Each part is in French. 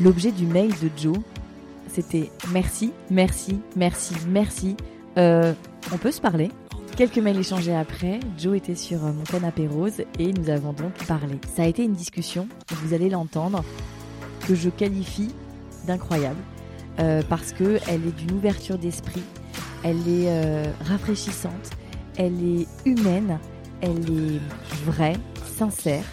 L'objet du mail de Joe, c'était merci, merci, merci, merci. Euh, on peut se parler Quelques mails échangés après, Joe était sur euh, mon canapé rose et nous avons donc parlé. Ça a été une discussion, vous allez l'entendre, que je qualifie d'incroyable euh, parce que elle est d'une ouverture d'esprit, elle est rafraîchissante, elle est humaine, elle est vraie, sincère.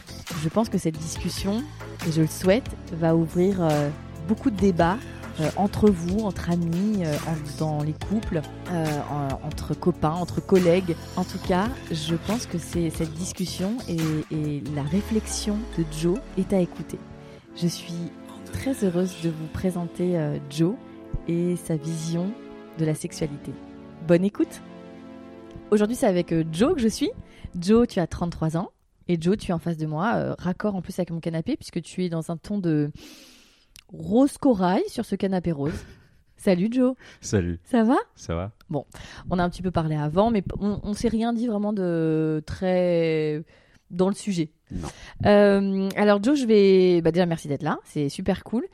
Je pense que cette discussion, et je le souhaite, va ouvrir euh, beaucoup de débats euh, entre vous, entre amis, euh, dans les couples, euh, en- entre copains, entre collègues. En tout cas, je pense que c'est cette discussion et, et la réflexion de Joe est à écouter. Je suis très heureuse de vous présenter euh, Joe et sa vision de la sexualité. Bonne écoute Aujourd'hui, c'est avec Joe que je suis. Joe, tu as 33 ans. Et Joe, tu es en face de moi, euh, raccord en plus avec mon canapé, puisque tu es dans un ton de rose corail sur ce canapé rose. Salut Joe, Salut, ça va? Ça va On a un petit peu parlé avant, mais on, on s'est rien dit vraiment de très dans le sujet. Non. Euh, alors Joe, je vais bah déjà merci d'être là, c'est super cool.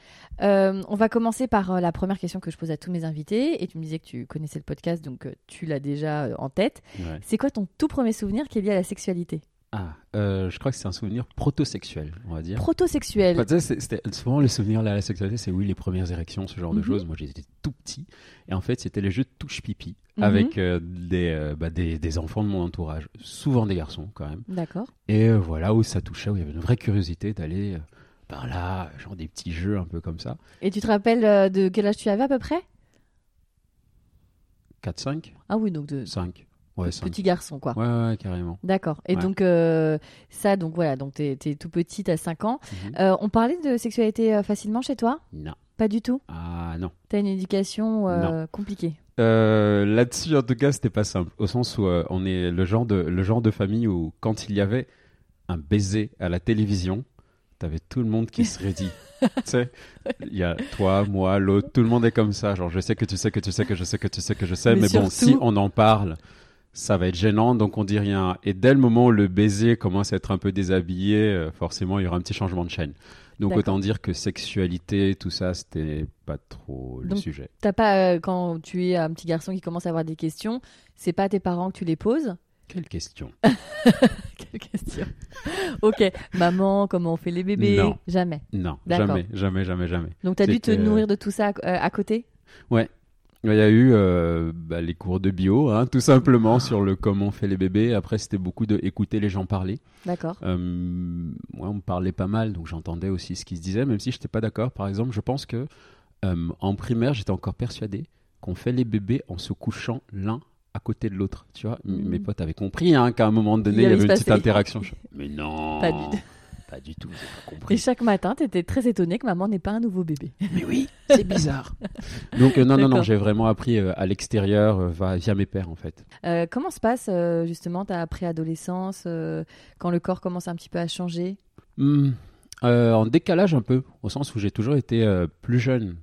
Euh, on va commencer par la première question que je pose à tous mes invités, et tu me disais que tu connaissais le podcast, donc tu l'as déjà en tête. Ouais. C'est quoi ton tout premier souvenir qui est lié à la sexualité? Ah, euh, je crois que c'est un souvenir protosexuel, on va dire. Protosexuel. Enfin, c'était souvent le souvenir là, à la sexualité, c'est oui, les premières érections, ce genre de Mhm. choses. Moi, j'étais tout petit. Et en fait, c'était les jeux de touche-pipi Mhm. avec euh, des, euh, bah, des, des enfants de mon entourage. Souvent des garçons, quand même. D'accord. Et voilà, où ça touchait, où il y avait une vraie curiosité d'aller par là, genre des petits jeux un peu comme ça. Et tu te rappelles de quel âge tu avais à peu près? 4, 5 Ah oui, donc de 5. Ouais, 5. petit garçon quoi. Ouais, ouais, carrément. D'accord. Et Ouais. donc euh, ça, donc voilà, donc t'es es tout petit, t'as 5 ans. Mhm. Euh, on parlait de sexualité euh, facilement chez toi? Non. Pas du tout? Ah, non. T'as une éducation euh, compliquée? Là-dessus, en tout cas, c'était pas simple. Au sens où on est le genre, de, le genre de famille où, quand il y avait un baiser à la télévision, t'avais tout le monde qui serait dit. tu sais, il y a toi, moi, l'autre, tout le monde est comme ça. Genre, je sais que tu sais que tu sais que je sais que tu sais que je sais, Mais mais, bon, si on en parle, ça va être gênant, donc on dit rien. Et dès le moment où le baiser commence à être un peu déshabillé, euh, forcément, il y aura un petit changement de chaîne. Donc autant dire que sexualité, tout ça, c'était pas trop le Donc, sujet. T'as pas euh, quand tu es un petit garçon qui commence à avoir des questions, c'est pas à tes parents que tu les poses? Quelle question Quelle question Ok, maman, comment on fait les bébés? Non. Jamais. Non, jamais, jamais, jamais, jamais. Donc t'as dû te nourrir de tout ça euh, à côté? Il y a eu euh, bah, les cours de bio, hein, tout simplement, sur le comment on fait les bébés. Après, c'était beaucoup de écouter les gens parler. D'accord. Euh, moi, on me parlait pas mal, donc j'entendais aussi ce qui se disait, même si je n'étais pas d'accord. Par exemple, je pense que euh, en primaire, j'étais encore persuadé qu'on fait les bébés en se couchant l'un à côté de l'autre. Tu vois, M- Mhm. mes potes avaient compris hein, qu'à un moment donné, Il y avait une petite interaction. Je- Mais non, Pas du- pas du tout, j'ai pas Et compris. chaque matin, t'étais très étonné que maman n'ait pas un nouveau bébé. Mais oui, c'est bizarre. Donc euh, non, non, non, j'ai vraiment appris euh, à l'extérieur euh, va- via mes pères en fait. Euh, comment se passe euh, justement ta préadolescence euh, quand le corps commence un petit peu à changer? Hmm, euh, en décalage un peu, au sens où j'ai toujours été euh, plus jeune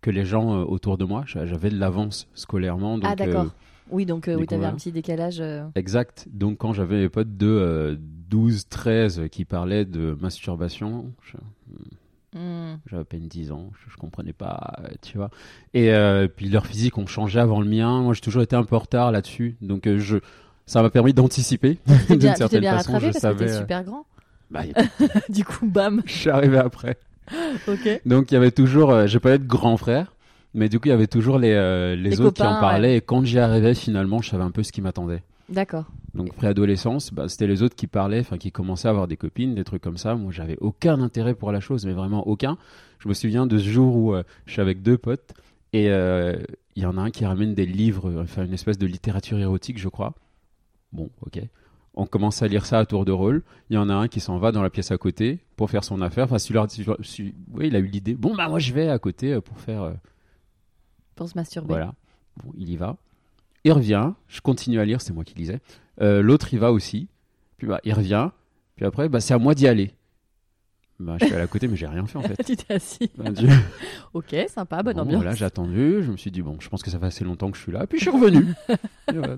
que les gens euh, autour de moi. J'a- J'avais de l'avance scolairement. Donc, Ah d'accord. Euh, oui, donc euh, oui, t'avais un découvert. petit décalage. euh, exact. Donc quand j'avais mes potes de euh, 12, 13 qui parlaient de masturbation, je- hmm. j'avais à peine 10 ans, je, je comprenais pas, euh, tu vois. Et euh, puis leurs physiques ont changé avant le mien. Moi, j'ai toujours été un peu en retard là-dessus. Donc euh, je, ça m'a permis d'anticiper Tu d'une bien, tu t'es certaine bien façon. rattrapé Je parce que t'es savais. euh, super grand. bah, du coup, bam. je suis arrivé après. Ok. Donc il y avait toujours, euh, vais pas être grand frère, mais du coup il y avait toujours les, euh, les, Les autres qui en parlaient. Et quand j'y arrivais finalement, je savais un peu ce qui m'attendait. D'accord. Donc préadolescence, bah, c'était les autres qui parlaient, enfin qui commençaient à avoir des copines, des trucs comme ça. Moi j'avais aucun intérêt pour la chose, mais vraiment aucun. Je me souviens de ce jour où euh, je suis avec deux potes et euh, il y en a un qui ramène des livres, enfin une espèce de littérature érotique, je crois. Bon, ok. On commence à lire ça à tour de rôle. Il y en a un qui s'en va dans la pièce à côté pour faire son affaire. Enfin, celui-là, celui- oui, il a eu l'idée. Bon, bah moi je vais à côté pour faire. Se masturber. voilà. Il y va. Il revient. Je continue à lire. C'est moi qui lisais. Euh, L'autre, il va aussi. Puis bah, il revient. Puis après, bah, c'est à moi d'y aller. Bah, je suis allé à côté, mais j'ai rien fait en fait. tu t'es assis. Bah, Dieu. Ok, sympa, bonne Bon, ambiance. Voilà, j'ai attendu. Je me suis dit, bon, je pense que ça fait assez longtemps que je suis là. Puis je suis revenu. Voilà,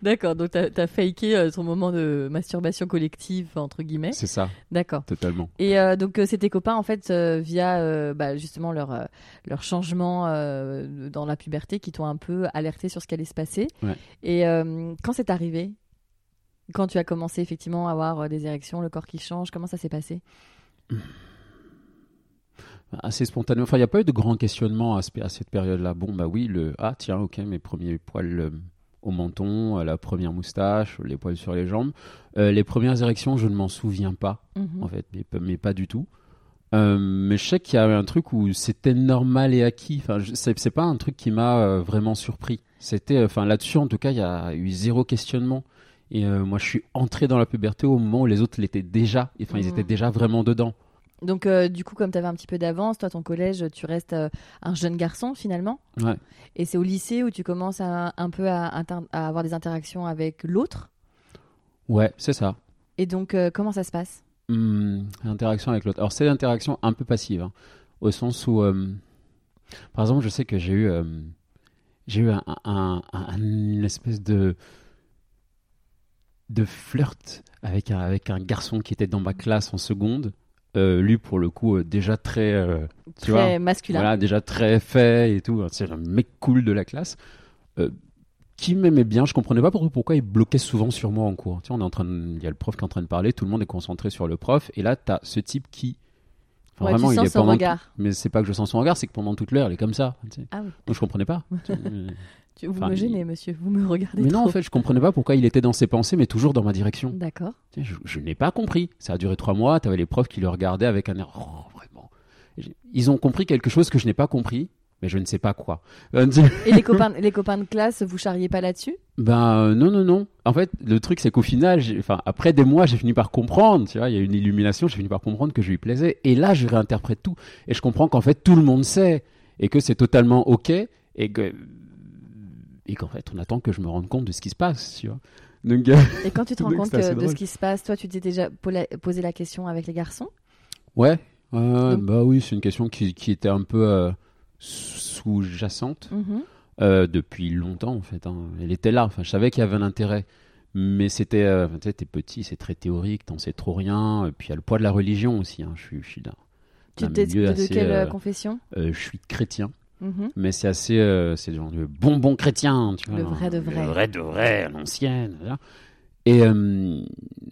D'accord, donc t'as as faké euh, ton moment de masturbation collective, entre guillemets. c'est ça, D'accord. totalement. Et euh, donc euh, c'est tes copains en fait euh, via euh, bah, justement leur leur changement dans la puberté qui t'ont un peu alerté sur ce qui allait se passer. Ouais. Et quand c'est arrivé, quand tu as commencé effectivement à avoir des érections, le corps qui change, comment ça s'est passé? Assez spontanément. Enfin, il n'y a pas eu de grands questionnements à, ce- à cette période-là. Bon, bah oui, le ah tiens, ok, mes premiers poils euh, au menton, euh, la première moustache, les poils sur les jambes. Euh, les premières érections, je ne m'en souviens pas. Mhm. en fait, mais, pas- mais pas du tout. Mais je sais qu'il y avait un truc où c'était normal et acquis. Enfin, je- c'est c'est pas un truc qui m'a vraiment surpris. C'était, enfin, là-dessus, en tout cas, il y a eu zéro questionnement. Et euh, moi, je suis entré dans la puberté au moment où les autres l'étaient déjà. Enfin, ils étaient déjà vraiment dedans. Donc euh, du coup comme tu avais un petit peu d'avance, toi ton collège, tu restes euh, un jeune garçon finalement. Ouais. Et c'est au lycée où tu commences à, un peu à, avoir des interactions avec l'autre? Ouais, c'est ça. Et donc comment ça se passe? Hum, interaction avec l'autre. Alors, c'est l'interaction un peu passive, hein, au sens où, par exemple, je sais que j'ai eu, j'ai eu un, un- un- une espèce de de flirt avec un, avec un garçon qui était dans ma classe en seconde. Euh, lui, pour le coup, euh, déjà très, euh, tu Très vois, masculin. voilà, déjà très fait et tout. C'est un mec cool de la classe. Qui m'aimait bien, je comprenais pas pourquoi, pourquoi il bloquait souvent sur moi en cours. Tu on est en train il y a le prof qui est en train de parler, tout le monde est concentré sur le prof, et là, tu as ce type qui. Enfin, Ouais, vraiment, tu il est son regard. Mais c'est pas que je sens son regard, c'est que pendant toute l'heure, il est comme ça. tu sais. Ah oui. Donc je comprenais pas. Tu vous Enfin, me il- gênez, monsieur. Vous me regardez mais trop. non, en fait, je comprenais pas pourquoi il était dans ses pensées, mais toujours dans ma direction. D'accord. Je, je n'ai pas compris. Ça a duré trois mois. Tu avais les profs qui le regardaient avec un air. Oh, vraiment. Ils ont compris quelque chose que je n'ai pas compris, mais je ne sais pas quoi. Et les copains, les copains de classe, vous charriez pas là-dessus? Ben euh, non, non, non. En fait, le truc, c'est qu'au final, enfin, après des mois, j'ai fini par comprendre. Tu vois, il y a une illumination. J'ai fini par comprendre que je lui plaisais. Et là, je réinterprète tout. Et je comprends qu'en fait, tout le monde sait et que c'est totalement ok et que et qu'en fait, on attend que je me rende compte de ce qui se passe. Tu vois. Donc, Et quand tu te rends compte que- de ce qui se passe, toi, tu t'es déjà posé la question avec les garçons? Ouais. euh, bah oui, c'est une question qui, qui était un peu euh, sous-jacente. Mhm. Euh, depuis longtemps en fait. hein. Elle était là. Enfin, je savais qu'il y avait un intérêt, mais c'était, euh, tu sais, t'es petit, c'est très théorique, t'en sais trop rien. Et puis il y a le poids de la religion aussi. hein. Je suis, je suis d'un, Tu milieu de assez, quelle euh, confession? euh, je suis chrétien, Mhm. mais c'est assez, euh, c'est genre le bonbon chrétien, tu vois, Le genre, vrai de vrai. le vrai de vrai, l'ancienne. Et euh,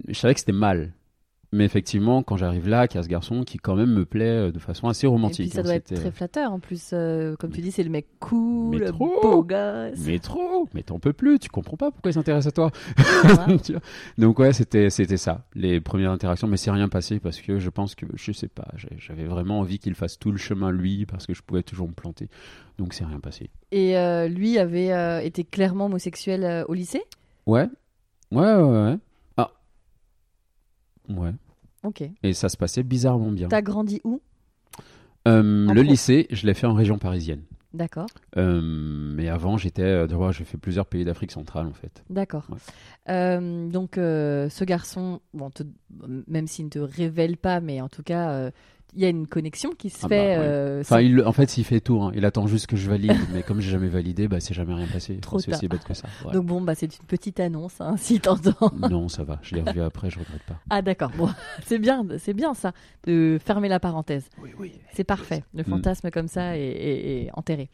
je savais que c'était mal. Mais effectivement, quand j'arrive là, qu'il y a ce garçon qui quand même me plaît euh, de façon assez Et romantique. puis ça hein, doit être très flatteur en plus. euh, comme tu dis, c'est le mec cool, Mais trop. beau gosse. Mais trop, mais t'en peux plus, tu comprends pas pourquoi il s'intéresse à toi. Donc ouais, c'était c'était ça, les premières interactions, mais c'est rien passé parce que je pense que je sais pas, j'avais vraiment envie qu'il fasse tout le chemin lui parce que je pouvais toujours me planter. Donc c'est rien passé. Et euh, lui avait euh, été clairement homosexuel au lycée? Ouais. Ouais ouais ouais. Ouais. Ok. Et ça se passait bizarrement bien. T'as grandi où? Euh, le pro- lycée, je l'ai fait en région parisienne. D'accord. Euh, mais avant, j'étais, euh, j'ai fait plusieurs pays d'Afrique centrale en fait. D'accord. Ouais. Euh, donc, ce garçon, bon, te- même s'il ne te révèle pas, mais en tout cas, il y a une connexion qui se Ah fait. bah, ouais. euh, Enfin, sans- il, en fait, il fait tout. hein. Il attend juste que je valide. mais comme j'ai jamais validé, bah, c'est jamais rien passé. Trop c'est aussi tard. bête que ça. Ouais. Donc, bon, bah, c'est une petite annonce, hein, si t'entends. non, ça va. Je l'ai revu après, je regrette pas. Ah, d'accord. Bon, c'est bien, c'est bien ça, de fermer la parenthèse. Oui, oui. C'est parfait. Le Mm. fantasme comme ça est, est- est enterré.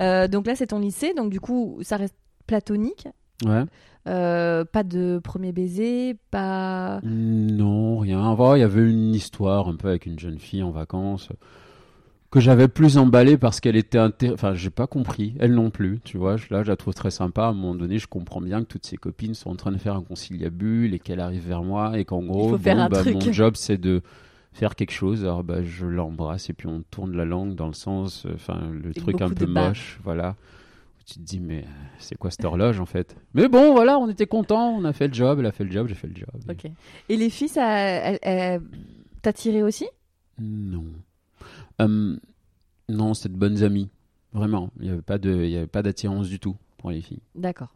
Euh, donc là, c'est ton lycée. Donc, du coup, ça reste platonique. Ouais. Euh, pas de premier baiser, pas. Non, rien. Il y avait une histoire un peu avec une jeune fille en vacances que j'avais plus emballée parce qu'elle était. Enfin, j'ai pas compris. Elle non plus, tu vois. Là, je la trouve très sympa. À un moment donné, je comprends bien que toutes ses copines sont en train de faire un conciliabule et qu'elle arrive vers moi et qu'en gros, bon, bah, mon job, c'est de faire quelque chose. Alors, bah, je l'embrasse et puis on tourne la langue dans le sens, euh, enfin, le Et truc un peu moche, voilà. Tu te dis, mais euh, c'est quoi cette horloge en fait? Mais bon, voilà, on était contents, on a fait le job, elle a fait le job, j'ai fait le job. Ok. Et les filles, ça, elles- t'attiraient aussi? Non. Hum, non, c'était de bonnes amies. Vraiment. Il n'y avait pas de- il y avait pas d'attirance du tout pour les filles. D'accord.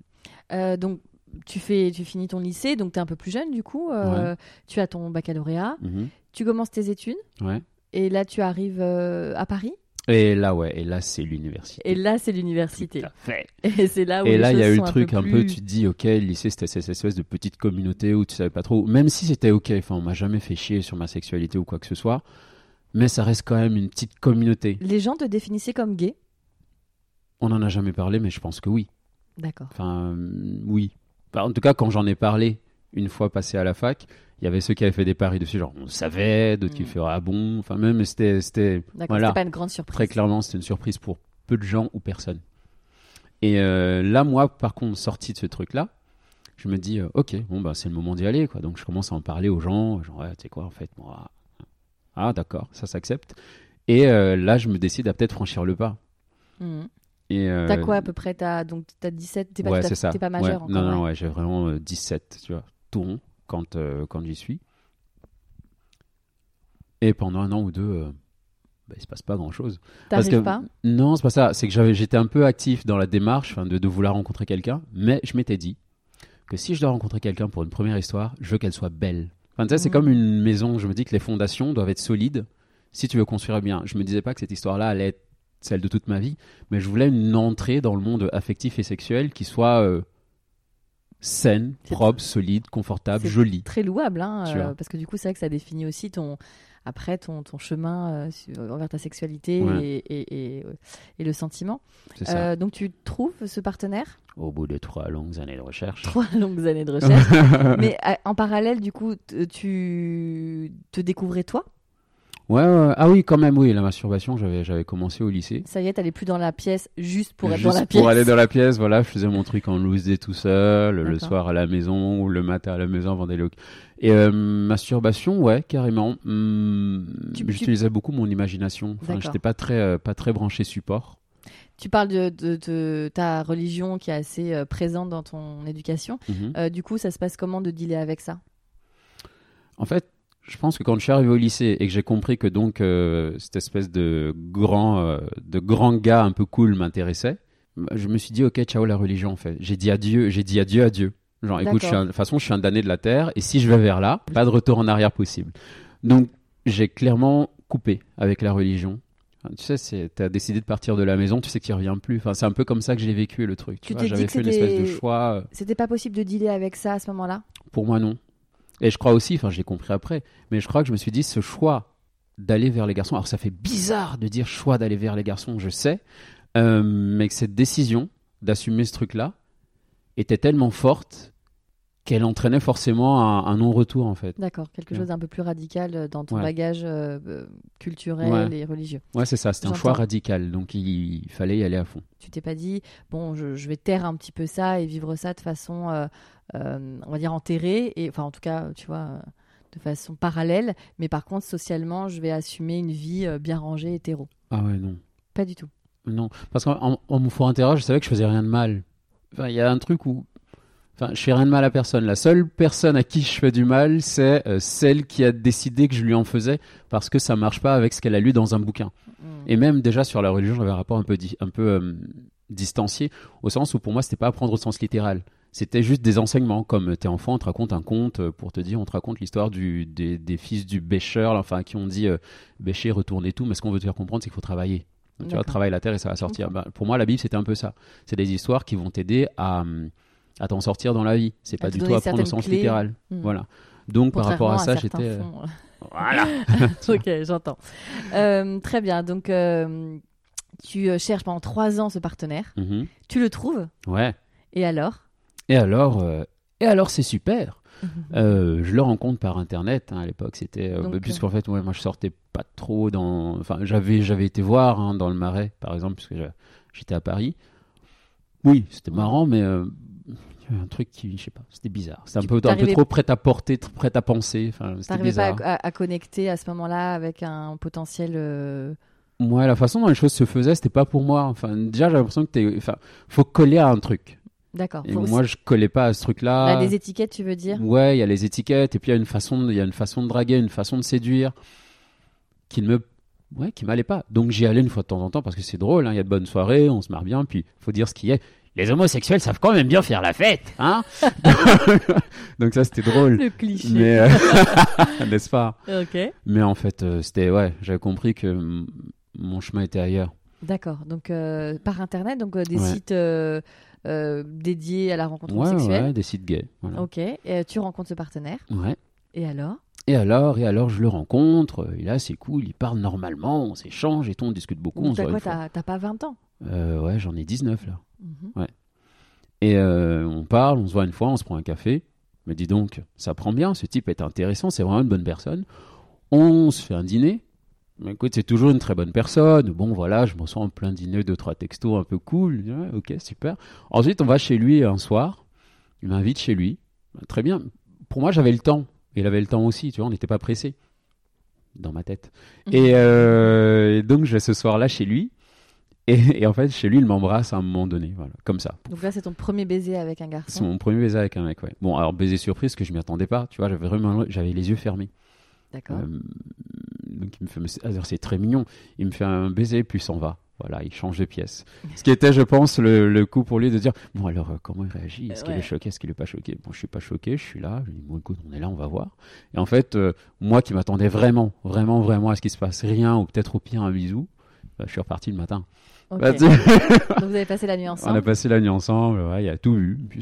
Euh, donc, tu, fais, tu finis ton lycée, donc tu es un peu plus jeune du coup. euh, Tu as ton baccalauréat. Mhm. Tu commences tes études. Ouais. Et là, tu arrives à Paris? Et là, ouais, et là, c'est l'université. Et là, c'est l'université. Tout à fait. Et c'est là où Et les là, il y a eu le truc un peu, plus- tu te dis, ok, le lycée, c'était cette espèce de petite communauté où tu savais pas trop, même si c'était ok, enfin, on m'a jamais fait chier sur ma sexualité ou quoi que ce soit, mais ça reste quand même une petite communauté. Les gens te définissaient comme gay? On en a jamais parlé, mais je pense que oui. D'accord. Enfin, oui. Enfin, en tout cas, quand j'en ai parlé une fois passé à la fac, il y avait ceux qui avaient fait des paris dessus, genre on savait, d'autres qui Mm. feraient ah bon, enfin même c'était c'était D'accord. Voilà. Pas une grande surprise. très clairement c'était une surprise pour peu de gens ou personne. Et euh, là, moi, par contre, sorti de ce truc-là, je me dis euh, ok, bon bah c'est le moment d'y aller quoi. Donc je commence à en parler aux gens, genre ouais, tu sais quoi en fait moi, ah d'accord, ça s'accepte. Et euh, là, je me décide à peut-être franchir le pas. Et euh, T'as quoi à peu près? T'as donc t'as 17. T'es pas, ouais, tout à- c'est ça. t'es pas Ouais. majeur encore. Non, non, ouais. ouais, j'ai vraiment euh, 17, tu vois, tout rond quand, euh, quand j'y suis. Et pendant un an ou deux, euh, bah, il se passe pas grand-chose. Parce T'arrives que- pas? Non, c'est pas ça. C'est que j'avais, j'étais un peu actif dans la démarche de, de vouloir rencontrer quelqu'un, mais je m'étais dit que si je dois rencontrer quelqu'un pour une première histoire, je veux qu'elle soit belle. Enfin, sais, c'est comme une maison. Je me dis que les fondations doivent être solides si tu veux construire bien. Je me disais pas que cette histoire-là allait être celle de toute ma vie, mais je voulais une entrée dans le monde affectif et sexuel qui soit euh, saine, propre, solide, confortable, jolie. Très louable, hein, euh, parce que du coup, c'est vrai que ça définit aussi ton après ton, ton chemin euh, sur- envers ta sexualité Ouais. et, et, et, et le sentiment. C'est ça. Euh, donc tu trouves ce partenaire? Au bout de trois longues années de recherche. Trois longues années de recherche. Mais euh, en parallèle, du coup, tu te découvrais toi? Ouais, ouais, ah oui, quand même, oui, la masturbation, j'avais, j'avais commencé au lycée. Ça y est, t'allais plus dans la pièce juste pour être Juste dans la pièce. Pour aller dans la pièce, voilà, je faisais mon truc en loose day tout seul, le soir à la maison ou le matin à la maison avant d'aller au... Et euh, masturbation, ouais, carrément. Tu- tu- J'utilisais beaucoup mon imagination. Enfin, D'accord. j'étais pas très, euh, pas très branché support. Tu parles de, de- de ta religion qui est assez euh, présente dans ton éducation. Mhm. Euh, du coup, ça se passe comment de dealer avec ça? En fait, je pense que quand je suis arrivé au lycée et que j'ai compris que donc euh, cette espèce de grand, euh, de grand gars un peu cool m'intéressait, je me suis dit ok, ciao la religion en fait. J'ai dit adieu, j'ai dit adieu à Dieu. Genre écoute, je suis un- de toute façon je suis un damné de la terre et si je vais vers là, pas de retour en arrière possible. Donc j'ai clairement coupé avec la religion. Enfin, tu sais, c'est- t'as décidé de partir de la maison, tu sais que tu reviens plus. Enfin, c'est un peu comme ça que j'ai vécu le truc. Tu Tu vois, j'avais fait une espèce de choix. euh, C'était pas possible de dealer avec ça à ce moment-là? Pour moi, non. Et je crois aussi, enfin, je l'ai compris après, mais je crois que je me suis dit, ce choix d'aller vers les garçons, alors ça fait bizarre de dire choix d'aller vers les garçons, je sais, euh, mais que cette décision d'assumer ce truc-là était tellement forte qu'elle entraînait forcément un, un non-retour, en fait. D'accord, quelque Ouais. chose d'un peu plus radical euh, dans ton Ouais. bagage euh, culturel Ouais. et religieux. Ouais, c'est ça, c'était un choix radical, donc il, il fallait y aller à fond. Tu t'es pas dit, bon, je, je vais taire un petit peu ça et vivre ça de façon, euh, on va dire, enterrée, et, enfin, en tout cas, tu vois, euh, de façon parallèle, mais par contre, socialement, je vais assumer une vie euh, bien rangée, hétéro. Ah ouais, non. Pas du tout. Non, parce qu'en en, en mon fort intérieur, je savais que je faisais rien de mal. Enfin, il y a un truc où, enfin, je fais rien de mal à personne. La seule personne à qui je fais du mal, c'est euh, celle qui a décidé que je lui en faisais parce que ça marche pas avec ce qu'elle a lu dans un bouquin. Mm. Et même déjà sur la religion, j'avais un rapport un peu, un peu euh, distancié, au sens où pour moi, c'était pas apprendre au sens littéral. C'était juste des enseignements, comme t'es enfant, on te raconte un conte euh, pour te dire, on te raconte l'histoire des, des fils du bêcheur, enfin, qui ont dit euh, bêcher, retourner tout, mais ce qu'on veut te faire comprendre, c'est qu'il faut travailler. Tu vois, travaille la terre et ça va sortir. Ben, pour moi, la Bible, c'était un peu ça. C'est des histoires qui vont t'aider à, hum, à t'en sortir dans la vie. C'est À pas du tout donner apprendre au sens clés. littéral. Mm. Voilà. Donc, par rapport à ça, j'étais. euh, fonds. Voilà. ok, j'entends. Euh, très bien. Donc, euh, tu euh, cherches pendant trois ans ce partenaire. Mhm. Tu le trouves. Ouais. Et alors? Et alors, euh, et alors c'est super. Euh, je le rencontre par internet hein, à l'époque. C'était euh, puisqu'en fait, ouais, moi, je sortais pas trop dans. Enfin, j'avais j'avais été voir hein, dans le Marais, par exemple, puisque j'étais à Paris. Oui, c'était marrant, mais euh, il y avait un truc qui, je sais pas, c'était bizarre. C'était un Tu- peu, un peu trop prêt à porter, prêt à penser. Enfin, c'était T'arrivais pas bizarre. à, connecter à ce moment-là avec un potentiel euh, Moi, la façon dont les choses se faisaient, c'était pas pour moi. Enfin, déjà, j'ai l'impression que t'es. Enfin, faut coller à un truc. D'accord. Et moi, je collais pas à ce truc-là. Là, des étiquettes, tu veux dire? Ouais, il y a les étiquettes, et puis il y a une façon, de- il y a une façon de draguer, une façon de séduire, qui ne me, ouais, qui m'allait pas. Donc j'y allais une fois de temps en temps parce que c'est drôle. hein, Il y a de bonnes soirées, on se marre bien, puis faut dire ce qui est. Les homosexuels savent quand même bien faire la fête, hein Donc ça c'était drôle, Le cliché. mais euh, n'est-ce pas? Ok. Mais en fait, euh, c'était ouais, j'avais compris que mon chemin était ailleurs. D'accord. Donc, euh, par Internet, donc des Ouais. sites dédiés à la rencontre Ouais, homosexuelle. ouais, des sites gays. Voilà. Ok. Et euh, tu rencontres ce partenaire. Ouais. Et alors? Et alors, et alors, je le rencontre. euh, Et là, c'est cool. Il parle normalement, on s'échange et tout, on discute beaucoup. on Donc, T'as quoi. T'as pas 20 ans? Euh, Ouais, j'en ai 19 là. Mhm. Et euh, on parle, on se voit une fois, on se prend un café. Mais dis donc, ça prend bien, ce type est intéressant, c'est vraiment une bonne personne. On se fait un dîner. Mais écoute, c'est toujours une très bonne personne. Bon, voilà, je me sens en plein dîner, deux, trois textos un peu cool. Ouais, ok, super. Ensuite, on va chez lui un soir. Il m'invite chez lui. Très bien. Pour moi, j'avais le temps. Il avait le temps aussi, tu vois, on n'était pas pressé. Dans ma tête. Et, euh, et donc, je vais ce soir-là chez lui. Et, et en fait, chez lui, il m'embrasse à un moment donné. Voilà, comme ça. Donc là, c'est ton premier baiser avec un C'est garçon. mon premier baiser avec un mec, ouais. Bon, alors baiser surprise, que je m'y attendais pas, tu vois, j'avais vraiment, j'avais les yeux fermés. D'accord. Euh, donc il me fait, mais c'est- très mignon. Il me fait un baiser, puis s'en va. Voilà, il change de pièce. Ce qui était, je pense, le, le coup pour lui de dire, bon alors, euh, comment il réagit? Est-ce qu'il Ouais. est choqué? Est-ce qu'il est pas choqué? Bon, je suis pas choqué, je suis là. Je lui dis, bon écoute, on est là, on va voir. Et en fait, euh, moi qui m'attendais vraiment, vraiment, vraiment à ce qu'il se passe rien, ou peut-être au pire un bisou, bah, je suis reparti le matin. Bah, Donc, vous avez passé la nuit on a ensemble. passé la nuit ensemble, ouais, il a tout vu. Puis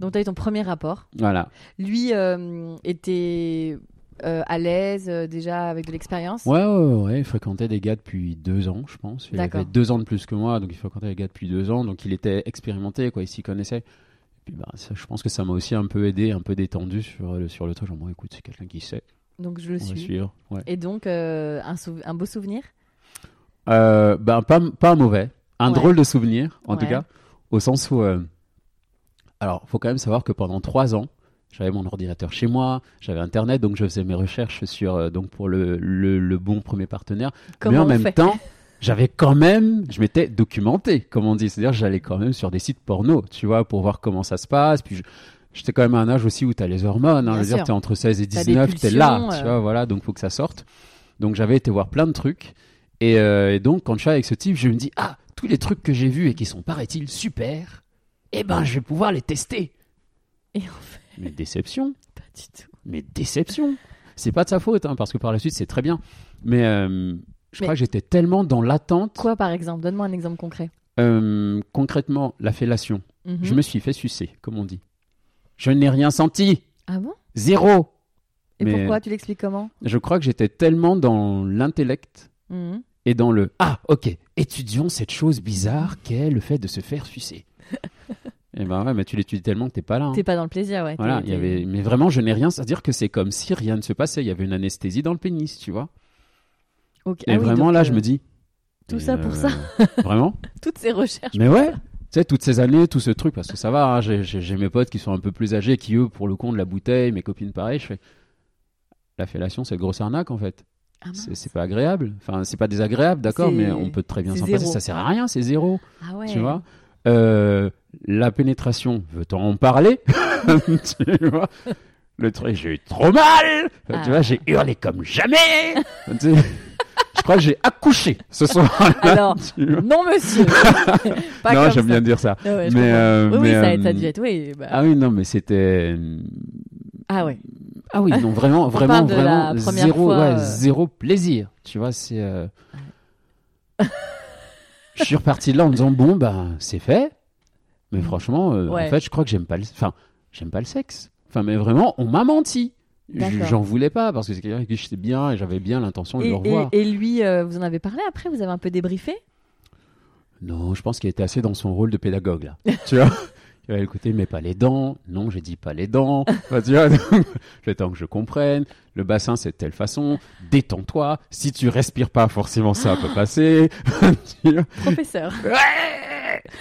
Donc, tu as eu ton premier rapport. voilà. Lui euh, était euh, à l'aise euh, déjà avec de l'expérience. Ouais, ouais, ouais, il fréquentait des gars depuis deux ans, je pense. Il avait deux ans de plus que moi, donc il fréquentait des gars depuis deux ans, donc il était expérimenté, quoi, il s'y connaissait. Et puis, bah, ça, je pense que ça m'a aussi un peu aidé, un peu détendu sur le, sur le truc. Genre, bon, écoute, c'est quelqu'un qui sait, Donc, je le on suis. suivre. Ouais. Et donc, euh, un, beau souvenir? Ben, pas, pas un mauvais, un Ouais. drôle de souvenir, en tout cas, au sens où. Alors, faut quand même savoir que pendant trois ans, j'avais mon ordinateur chez moi, j'avais Internet, donc je faisais mes recherches sur, euh, donc pour le, le, le bon premier partenaire. Comment mais en même fait temps, j'avais quand même, je m'étais documenté, comme on dit. C'est-à-dire, j'allais quand même sur des sites porno, tu vois, pour voir comment ça se passe. Puis, j'étais quand même à un âge aussi où tu as les hormones. Hein, je veux dire, sûr. tu es entre 16 et T'as des 19, tu es là, tu euh. vois, voilà, donc faut que ça sorte. Donc, j'avais été voir plein de trucs. Et, euh, et donc, quand je suis avec ce type, je me dis, ah, tous les trucs que j'ai vus et qui sont, paraît-il, super, eh ben, je vais pouvoir les tester. Et en fait, Mais déception. pas du tout. Mais déception. C'est pas de sa faute, hein, parce que par la suite, c'est très bien. Mais euh, je Mais- crois que j'étais tellement dans l'attente. Quoi, par exemple? Donne-moi un exemple concret. Euh, concrètement, la fellation. Mhm. Je me suis fait sucer, comme on dit. Je n'ai rien senti. Ah bon? Zéro. Et Mais- pourquoi? Tu l'expliques comment? Je crois que j'étais tellement dans l'intellect Mhm. et dans le Ah, ok, étudions cette chose bizarre qu'est le fait de se faire sucer. Et ben ouais, mais tu l'étudies tellement que t'es pas là. hein. T'es pas dans le plaisir, ouais. Voilà, il y avait, mais vraiment, je n'ai rien, c'est-à-dire que c'est comme si rien ne se passait. Il y avait une anesthésie dans le pénis, tu vois. Ok. Et Ah oui, vraiment, là, euh, je me dis. tout ça pour ça. Vraiment Toutes ces recherches. Mais ouais, tu sais, toutes ces années, tout ce truc, parce que ça va, hein, j'ai- mes potes qui sont un peu plus âgés, qui eux, pour le compte de la bouteille, mes copines pareil, je fais. La fellation, c'est une grosse arnaque en fait. Ah. C'est pas agréable. Enfin, c'est pas désagréable, d'accord, mais on peut très bien s'en passer. Ça sert à rien, c'est zéro. Ah ouais. Tu vois Euh, La pénétration, veut-on en parler Tu vois? Le truc, j'ai eu trop mal Ah. Tu vois, j'ai hurlé comme jamais Je crois que j'ai accouché ce soir. Alors, non monsieur. pas non, j'aime bien dire ça. Ah ouais, mais, euh, oui, oui, ça, euh, ça a dû être. Oui, bah- Ah oui, non, mais c'était. Ah ouais. Ah oui, non, vraiment, vraiment, vraiment, zéro, fois, ouais, euh. zéro plaisir. Tu vois, c'est. Je suis reparti de là en me disant bon, ben, c'est fait. Mais franchement, euh, Ouais. en fait, je crois que j'aime pas le. Enfin, j'aime pas le sexe. Enfin, mais vraiment, on m'a menti. D'accord. J'en voulais pas parce que c'est quelqu'un avec qui j'étais bien et j'avais bien l'intention de Et, le revoir. et- et lui, euh, vous en avez parlé après? Vous avez un peu débriefé? Non, je pense qu'il était assez dans son rôle de pédagogue là. tu vois? Il avait écouté, mais pas les dents. Non, j'ai dit pas les dents. Enfin, tu vois, donc, le temps que je comprenne. Le bassin, c'est de telle façon. Détends-toi. Si tu respires pas, forcément, ça peut passer. Professeur. Ouais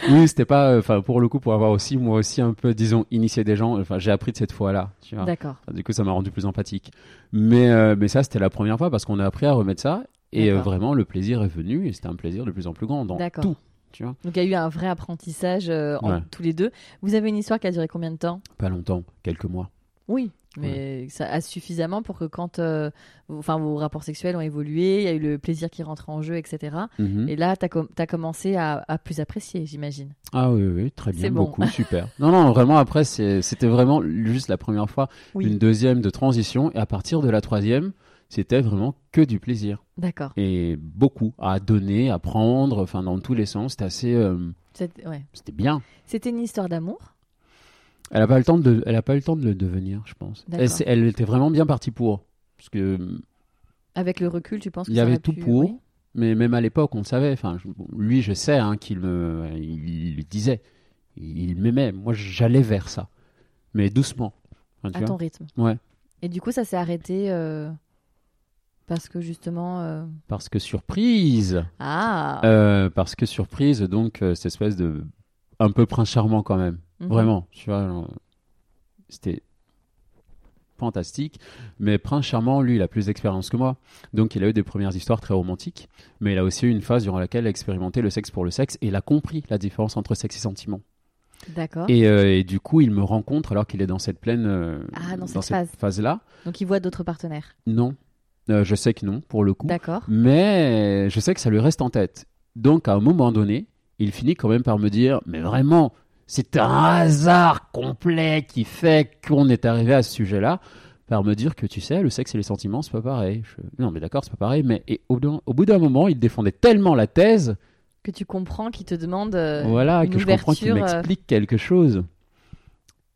oui, c'était pas. Enfin, pour le coup, pour avoir aussi, moi aussi, un peu, disons, initié des gens. Enfin, j'ai appris de cette fois-là. D'accord. Enfin, Du coup, ça m'a rendu plus empathique. Mais, euh, mais ça, c'était la première fois parce qu'on a appris à remettre ça. Et euh, vraiment, le plaisir est venu et c'était un plaisir de plus en plus grand dans D'accord. tout. Tu vois, Donc il y a eu un vrai apprentissage euh, en Ouais. tous les deux. Vous avez une histoire qui a duré combien de temps? Pas longtemps, quelques mois. Oui, mais ça a suffisamment pour que quand euh, vos- enfin, vos rapports sexuels ont évolué, il y a eu le plaisir qui rentre en jeu, etc. Mhm. Et là, tu as, commencé à, à plus apprécier, j'imagine. Ah oui, oui, très bien, bon. beaucoup, super. Non, non, vraiment, après, c'était vraiment juste la première fois, Oui. une deuxième de transition, et à partir de la troisième, c'était vraiment que du plaisir. D'accord. Et beaucoup à donner, à prendre, enfin, dans tous les sens, c'était assez. euh, ouais. c'était bien. C'était une histoire d'amour? Elle n'a pas, le temps de- elle a pas eu le temps de le devenir, je pense. Elle, était vraiment bien partie pour. Parce que, Avec le recul, tu penses que Il y avait tout pu- pour. oui mais même à l'époque, on le savait. Enfin, je- lui, je sais hein, qu'il me, il, disait. Il m'aimait. Moi, j'allais vers ça. Mais doucement. À ton rythme. Ouais. Et du coup, ça s'est arrêté euh, parce que justement. euh, Parce que surprise Ah Euh, Parce que surprise, donc, euh, cette espèce de. Un peu prince charmant quand même. Mhm. Vraiment. Tu vois, genre, c'était fantastique. Mais Prince Charmant, lui, il a plus d'expérience que moi. Donc, il a eu des premières histoires très romantiques. Mais il a aussi eu une phase durant laquelle il a expérimenté le sexe pour le sexe et il a compris la différence entre sexe et sentiment. D'accord. Et, euh, et du coup, il me rencontre alors qu'il est dans cette pleine. euh, Ah, dans cette phase. phase-là. Donc, il voit d'autres partenaires. Non. Euh, je sais que non, pour le coup. D'accord. Mais je sais que ça lui reste en tête. Donc, à un moment donné, il finit quand même par me dire Mais vraiment, c'est un hasard complet qui fait qu'on est arrivé à ce sujet-là. Par me dire que tu sais, le sexe et les sentiments, c'est pas pareil. Je- Non, mais d'accord, c'est pas pareil. Mais et au, au bout d'un moment, il défendait tellement la thèse Que tu comprends, qui te demande. euh, voilà, une que je comprends qu'il ouverture, euh, m'explique quelque chose.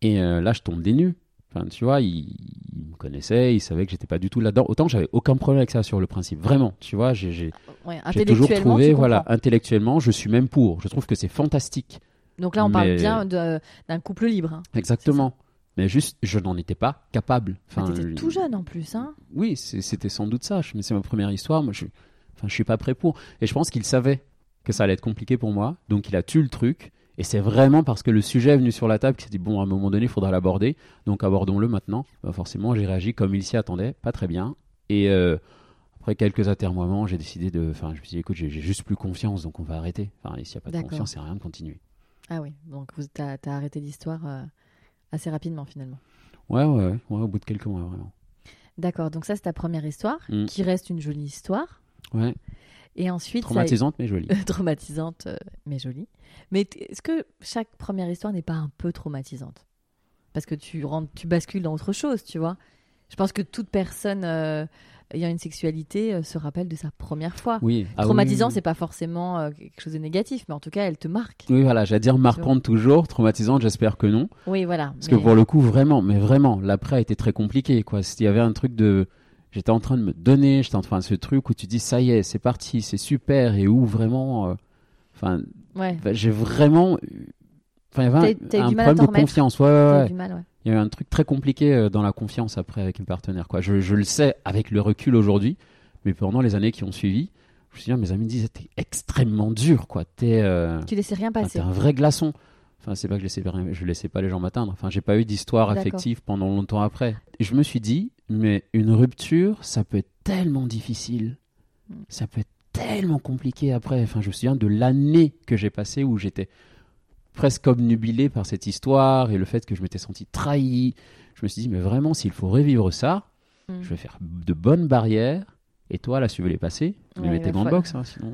Et euh, là, je tombe des nues. Enfin, tu vois, il, il me connaissait, il savait que j'étais pas du tout là-dedans. Autant j'avais aucun problème avec ça sur le principe. Vraiment, tu vois, j'ai ouais, j'ai toujours trouvé, voilà, intellectuellement, je suis même pour. Je trouve que c'est fantastique. Donc là, on parle bien d'un couple libre. hein. Exactement. Mais juste, je n'en étais pas capable. Ah, Enfin, T'étais je- tout jeune en plus, hein Oui, c'était sans doute ça. Mais c'est ma première histoire. Moi, je, enfin, je suis pas prêt pour. Et je pense qu'il savait que ça allait être compliqué pour moi. Donc, il a tué le truc. Et c'est vraiment parce que le sujet est venu sur la table qu'il s'est dit bon, à un moment donné, il faudra l'aborder. Donc, abordons-le maintenant. Bah, forcément, j'ai réagi comme il s'y attendait, pas très bien. Et euh, après quelques atermoiements, j'ai décidé de. Enfin, je me suis dit écoute, j'ai juste plus confiance, donc on va arrêter. Enfin, s'il n'y a pas de confiance, c'est rien de continuer. Ah oui, donc t'as as arrêté l'histoire euh, assez rapidement finalement. Ouais, ouais, ouais, ouais, au bout de quelques mois, vraiment. D'accord, donc ça c'est ta première histoire, Mm. qui reste une jolie histoire. Ouais, Et ensuite, a- traumatisante mais jolie. traumatisante, euh, mais jolie. Mais est-ce que chaque première histoire n'est pas un peu traumatisante? Parce que tu rentres, tu bascules dans autre chose, tu vois. Je pense que toute personne euh, ayant une sexualité euh, se rappelle de sa première fois. Oui. Ah oui, Traumatisant, oui, c'est pas forcément euh, quelque chose de négatif, mais en tout cas, elle te marque. Oui, voilà, j'allais dire marquante toujours, traumatisante, j'espère que non. Oui, voilà. Parce mais- que pour le coup, vraiment, mais vraiment, l'après a été très compliqué, quoi. Il y avait un truc de. J'étais en train de me donner, j'étais en train de ce truc où tu dis, ça y est, c'est parti, c'est super, et où vraiment. euh, Enfin, Ouais. bah, j'ai vraiment. eu- Enfin, il y avait un, problème de remettre confiance. Ouais, ouais. Il y a eu un truc très compliqué euh, dans la confiance après avec une partenaire, quoi. Je, je le sais avec le recul aujourd'hui, mais pendant les années qui ont suivi, je me suis dit, mes amis me disaient, t'es extrêmement dur, quoi. T'es. euh, Tu laissais rien passer. t'es un vrai glaçon. Enfin, c'est pas que je laissais, je laissais pas les gens m'atteindre. Enfin, j'ai pas eu d'histoire affective pendant longtemps après. Et je me suis dit, mais une rupture, ça peut être tellement difficile. Mm. Ça peut être tellement compliqué après. Enfin, je me souviens de l'année que j'ai passée où j'étais presque obnubilé par cette histoire et le fait que je m'étais senti trahi. Je me suis dit, mais vraiment, s'il faut revivre ça, Mm. je vais faire de bonnes barrières. Et toi, là, si tu veux les passer, tu les Ouais, de falloir- boxe, hein, sinon.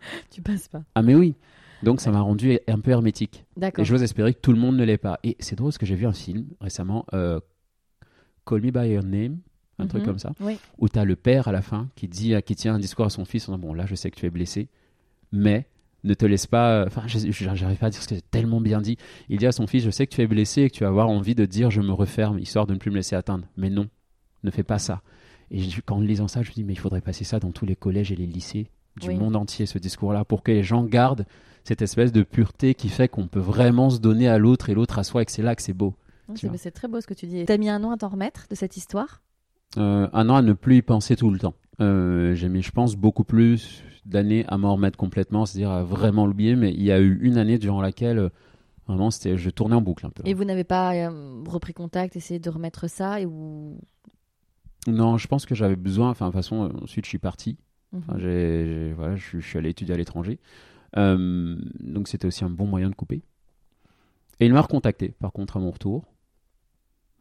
Tu passes pas. Ah, mais oui. Donc, ça m'a rendu un peu hermétique. D'accord. Et j'ose espérer que tout le monde ne l'est pas. Et c'est drôle parce que j'ai vu un film récemment, euh, Call Me By Your Name, un truc Mhm. comme ça, Oui. où tu as le père à la fin qui, dit, qui tient un discours à son fils en disant Bon, là, je sais que tu es blessé, mais ne te laisse pas. Enfin, je- je- j'arrive pas à dire ce que c'est tellement bien dit. Il dit à son fils Je sais que tu es blessé et que tu vas avoir envie de dire Je me referme, histoire de ne plus me laisser atteindre. Mais non, ne fais pas ça. Et quand en lisant ça, je me dis Mais il faudrait passer ça dans tous les collèges et les lycées du Oui. monde entier, ce discours-là, pour que les gens gardent cette espèce de pureté qui fait qu'on peut vraiment se donner à l'autre et l'autre à soi et que c'est là que c'est beau. C'est très beau ce que tu dis. T'as mis un an à t'en remettre de cette histoire? Euh, un an à ne plus y penser tout le temps. Euh, J'ai mis, je pense, beaucoup plus d'années à m'en remettre complètement, c'est-à-dire à vraiment l'oublier, mais il y a eu une année durant laquelle euh, vraiment c'était, je tournais en boucle un peu. Et vous n'avez pas euh, repris contact, essayé de remettre ça et ou... Non, je pense que j'avais besoin, enfin de toute façon, ensuite je suis parti. Enfin, Mhm. voilà, je, suis- je suis allé étudier à l'étranger. Euh, donc c'était aussi un bon moyen de couper. Et il m'a recontacté, par contre, à mon retour.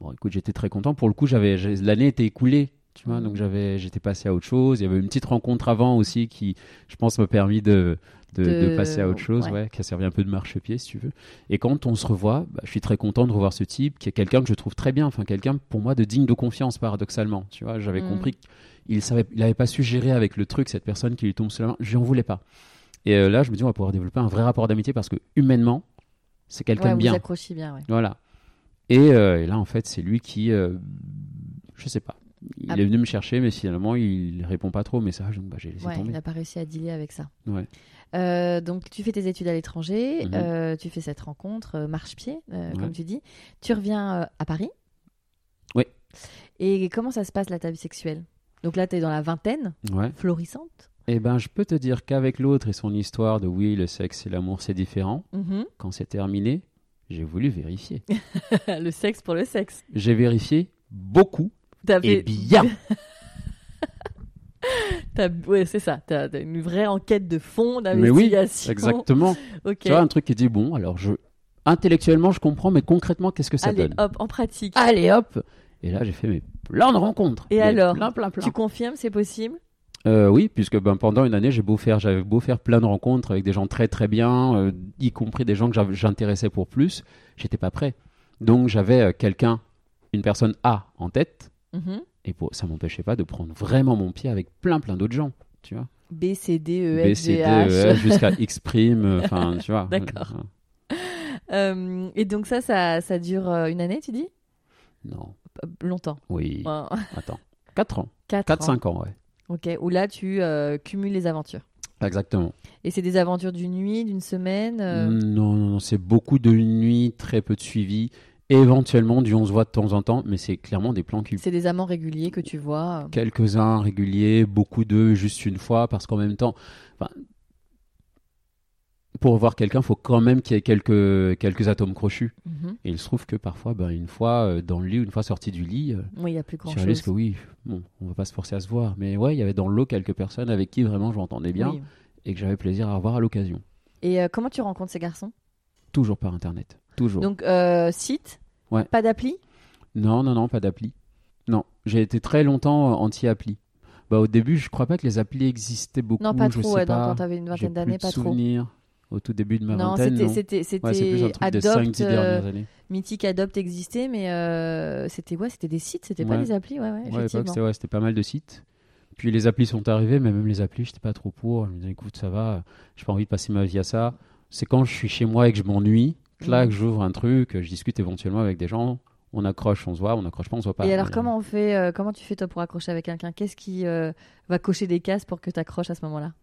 Bon, écoute, j'étais très content. Pour le coup, j'avais l'année était écoulée, tu vois, Mhm. donc j'avais j'étais passé à autre chose. Il y avait une petite rencontre avant aussi qui, je pense, m'a permis de, de, De- de passer à autre chose, ouais. ouais, qui a servi un peu de marchepied, si tu veux. Et quand on se revoit, bah, je suis très content de revoir ce type, qui est quelqu'un que je trouve très bien, enfin quelqu'un pour moi de digne de confiance, paradoxalement. Tu vois, j'avais Mhm. compris qu'il savait, il avait pas su gérer avec le truc cette personne qui lui tombe sous la main. Je n'en voulais pas. Et euh, là, je me dis, on va pouvoir développer un vrai rapport d'amitié parce que humainement, c'est quelqu'un Ouais, de vous bien. accrochez bien, ouais. Voilà. Et, euh, et là, en fait, c'est lui qui, euh, je sais pas. Il Ah. est venu me chercher, mais finalement, il répond pas trop aux messages, donc bah, j'ai laissé Ouais, il tomber. n'a pas réussi à dealer avec ça. Ouais. Euh, donc, tu fais tes études à l'étranger, Mhm. euh, tu fais cette rencontre, euh, marche-pied, Ouais. comme tu dis. Tu reviens à Paris? Oui. Et comment ça se passe, là, ta vie sexuelle? Donc là, tu es dans la vingtaine, florissante. Eh ben, je peux te dire qu'avec l'autre et son histoire de oui, le sexe et l'amour, c'est différent. Mhm. Quand c'est terminé, j'ai voulu vérifier. le sexe pour le sexe. J'ai vérifié beaucoup T'as et bien. t'as- Ouais, c'est ça. Tu as une vraie enquête de fond, Mais oui, d'investigation. exactement. Ok. Tu vois, un truc qui dit bon, alors je intellectuellement je comprends, mais concrètement, qu'est-ce que ça Allez, donne hop, en pratique. Allez hop Et là, j'ai fait mes plein de rencontres. Et alors Plein, plein, plein. Tu confirmes, c'est possible Euh, oui, puisque ben, pendant une année, j'ai beau faire, j'avais beau faire plein de rencontres avec des gens très très bien, euh, y compris des gens que j'intéressais pour plus, j'étais pas prêt. Donc j'avais euh, quelqu'un, une personne A en tête, Mhm. et pour, ça m'empêchait pas de prendre vraiment mon pied avec plein plein d'autres gens, tu vois. B, C, D, E, B, F, C, G, D, H. E, F, jusqu'à X prime, enfin, tu vois. D'accord. Et donc ça, ça, ça dure une année, tu dis? Non, Longtemps. oui, attends. 4 ans, 4 4-5 ans, ouais. Ok, où là, tu euh, cumules les aventures. Exactement. Et c'est des aventures d'une nuit, d'une semaine euh, Non, non, non, c'est beaucoup de nuits, très peu de suivi. Éventuellement, du on se voit de temps en temps, mais c'est clairement des plans qui C'est des amants réguliers que tu vois. quelques-uns réguliers, beaucoup d'eux juste une fois, parce qu'en même temps, pour voir quelqu'un, il faut quand même qu'il y ait quelques, quelques atomes crochus. Mhm. Et il se trouve que parfois, ben, une fois euh, dans le lit, une fois sorti du lit, euh, Oui, il n'y a plus tu grand-chose. réalises que oui, bon, on va pas se forcer à se voir. Mais ouais, il y avait dans le lot quelques personnes avec qui vraiment je m'entendais bien Oui. et que j'avais plaisir à revoir à l'occasion. Et euh, comment tu rencontres ces garçons? Toujours par Internet. Toujours. Donc, euh, site? Ouais. Pas d'appli? Non, non, non, pas d'appli. Non, j'ai été très longtemps euh, anti-appli. Bah, au début, je crois pas que les applis existaient beaucoup. Non, pas je trop. sais ouais, pas. quand tu avais une vingtaine plus d'années, pas trop. Au tout début de ma Non, vingtaine. c'était non? c'était c'était Ouais, c'est plus un truc des Adopt, 5-10 euh, dernières années. Mythique Adopt existait, mais euh, c'était ouais, c'était des sites, c'était pas des applis, ouais, ouais, Ouais, c'était ouais, c'était pas mal de sites. Puis les applis sont arrivés, mais même les applis, j'étais pas trop pour. Je me disais, écoute, ça va, j'ai pas envie de passer ma vie à ça. C'est quand je suis chez moi et que je m'ennuie, là, Mhm. que j'ouvre un truc, je discute éventuellement avec des gens, on accroche, on se voit, on accroche pas, on se voit pas. Et alors, comment on fait euh, Comment tu fais toi pour accrocher avec quelqu'un? Qu'est-ce qui euh, va cocher des cases pour que tu accroches à ce moment-là?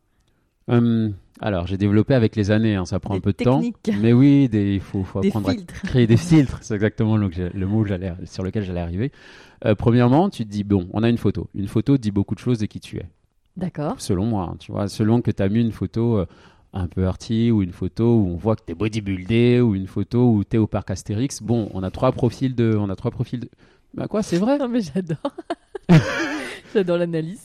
Hum, alors, j'ai développé avec les années, hein, ça prend Des un peu de temps. Mais oui, des- il faut, faut Des apprendre à créer des filtres. C'est exactement le, le mot sur lequel j'allais arriver. Euh, premièrement, tu te dis, bon, on a une photo. Une photo dit beaucoup de choses de qui tu es, D'accord. selon moi. hein, tu vois, selon que tu as mis une photo euh, un peu arty ou une photo où on voit que tu es bodybuildé ou une photo où tu es au parc Astérix. Bon, on a trois profils de. On a trois profils de. Bah quoi, c'est vrai Non, mais j'adore. j'adore l'analyse.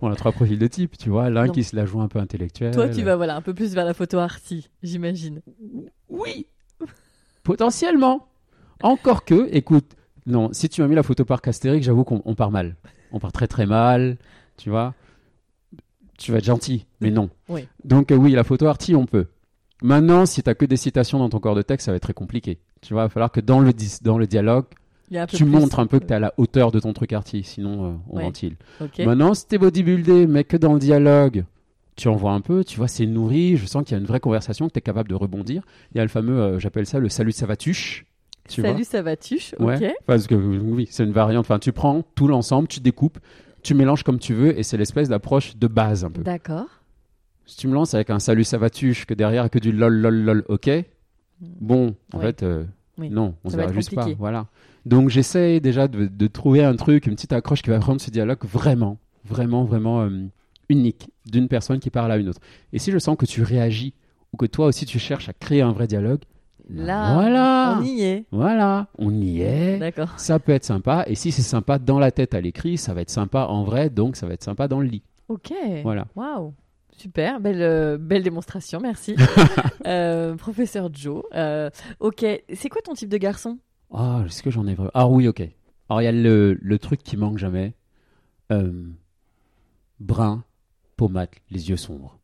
On a trois profils de type, tu vois. L'un Non. qui se la joue un peu intellectuel. Toi, tu vas voilà un peu plus vers la photo arty, j'imagine. Oui, potentiellement. Encore que, écoute, non, si tu m'as mis la photo par Astérix, j'avoue qu'on on part mal. On part très très mal, tu vois. Tu vas être gentil, mais non. Oui. Donc euh, oui, la photo arty, on peut. Maintenant, si tu as que des citations dans ton corps de texte, ça va être très compliqué. Tu vois, il va falloir que dans le, dis- dans le dialogue, Tu plus- montres un peu que tu es à la hauteur de ton truc arty, sinon euh, on Ouais. ventile. Maintenant, si t'es bodybuildé, mais que dans le dialogue, tu en vois un peu, tu vois, c'est nourri, je sens qu'il y a une vraie conversation, que tu es capable de rebondir. Il y a le fameux, euh, j'appelle ça le salut savatuche. Tu Salut, ça va tuche. vois Ok. Ouais, parce que oui, c'est une variante. Enfin, tu prends tout l'ensemble, tu découpes, tu mélanges comme tu veux, et c'est l'espèce d'approche de base un peu. D'accord. Si tu me lances avec un salut savatuche, que derrière, que du lol, lol, lol, ok. Bon, en Ouais. fait, euh, Oui. non, on être juste pas. Voilà. Donc, j'essaye déjà de, de trouver un truc, une petite accroche qui va rendre ce dialogue vraiment, vraiment, vraiment euh, unique d'une personne qui parle à une autre. Et si je sens que tu réagis ou que toi aussi tu cherches à créer un vrai dialogue, ben Là, voilà, on y est. voilà, on y est. D'accord. Ça peut être sympa. Et si c'est sympa dans la tête à l'écrit, ça va être sympa en vrai, donc ça va être sympa dans le lit. Ok. Voilà. Waouh. Super, belle, euh, belle démonstration, merci. Euh, professeur Joe. Euh, ok, c'est quoi ton type de garçon? Ah, est-ce que j'en ai vraiment Ah oui, ok. Alors il y a le, le truc qui manque jamais. Euh, brun, pommade, les yeux sombres.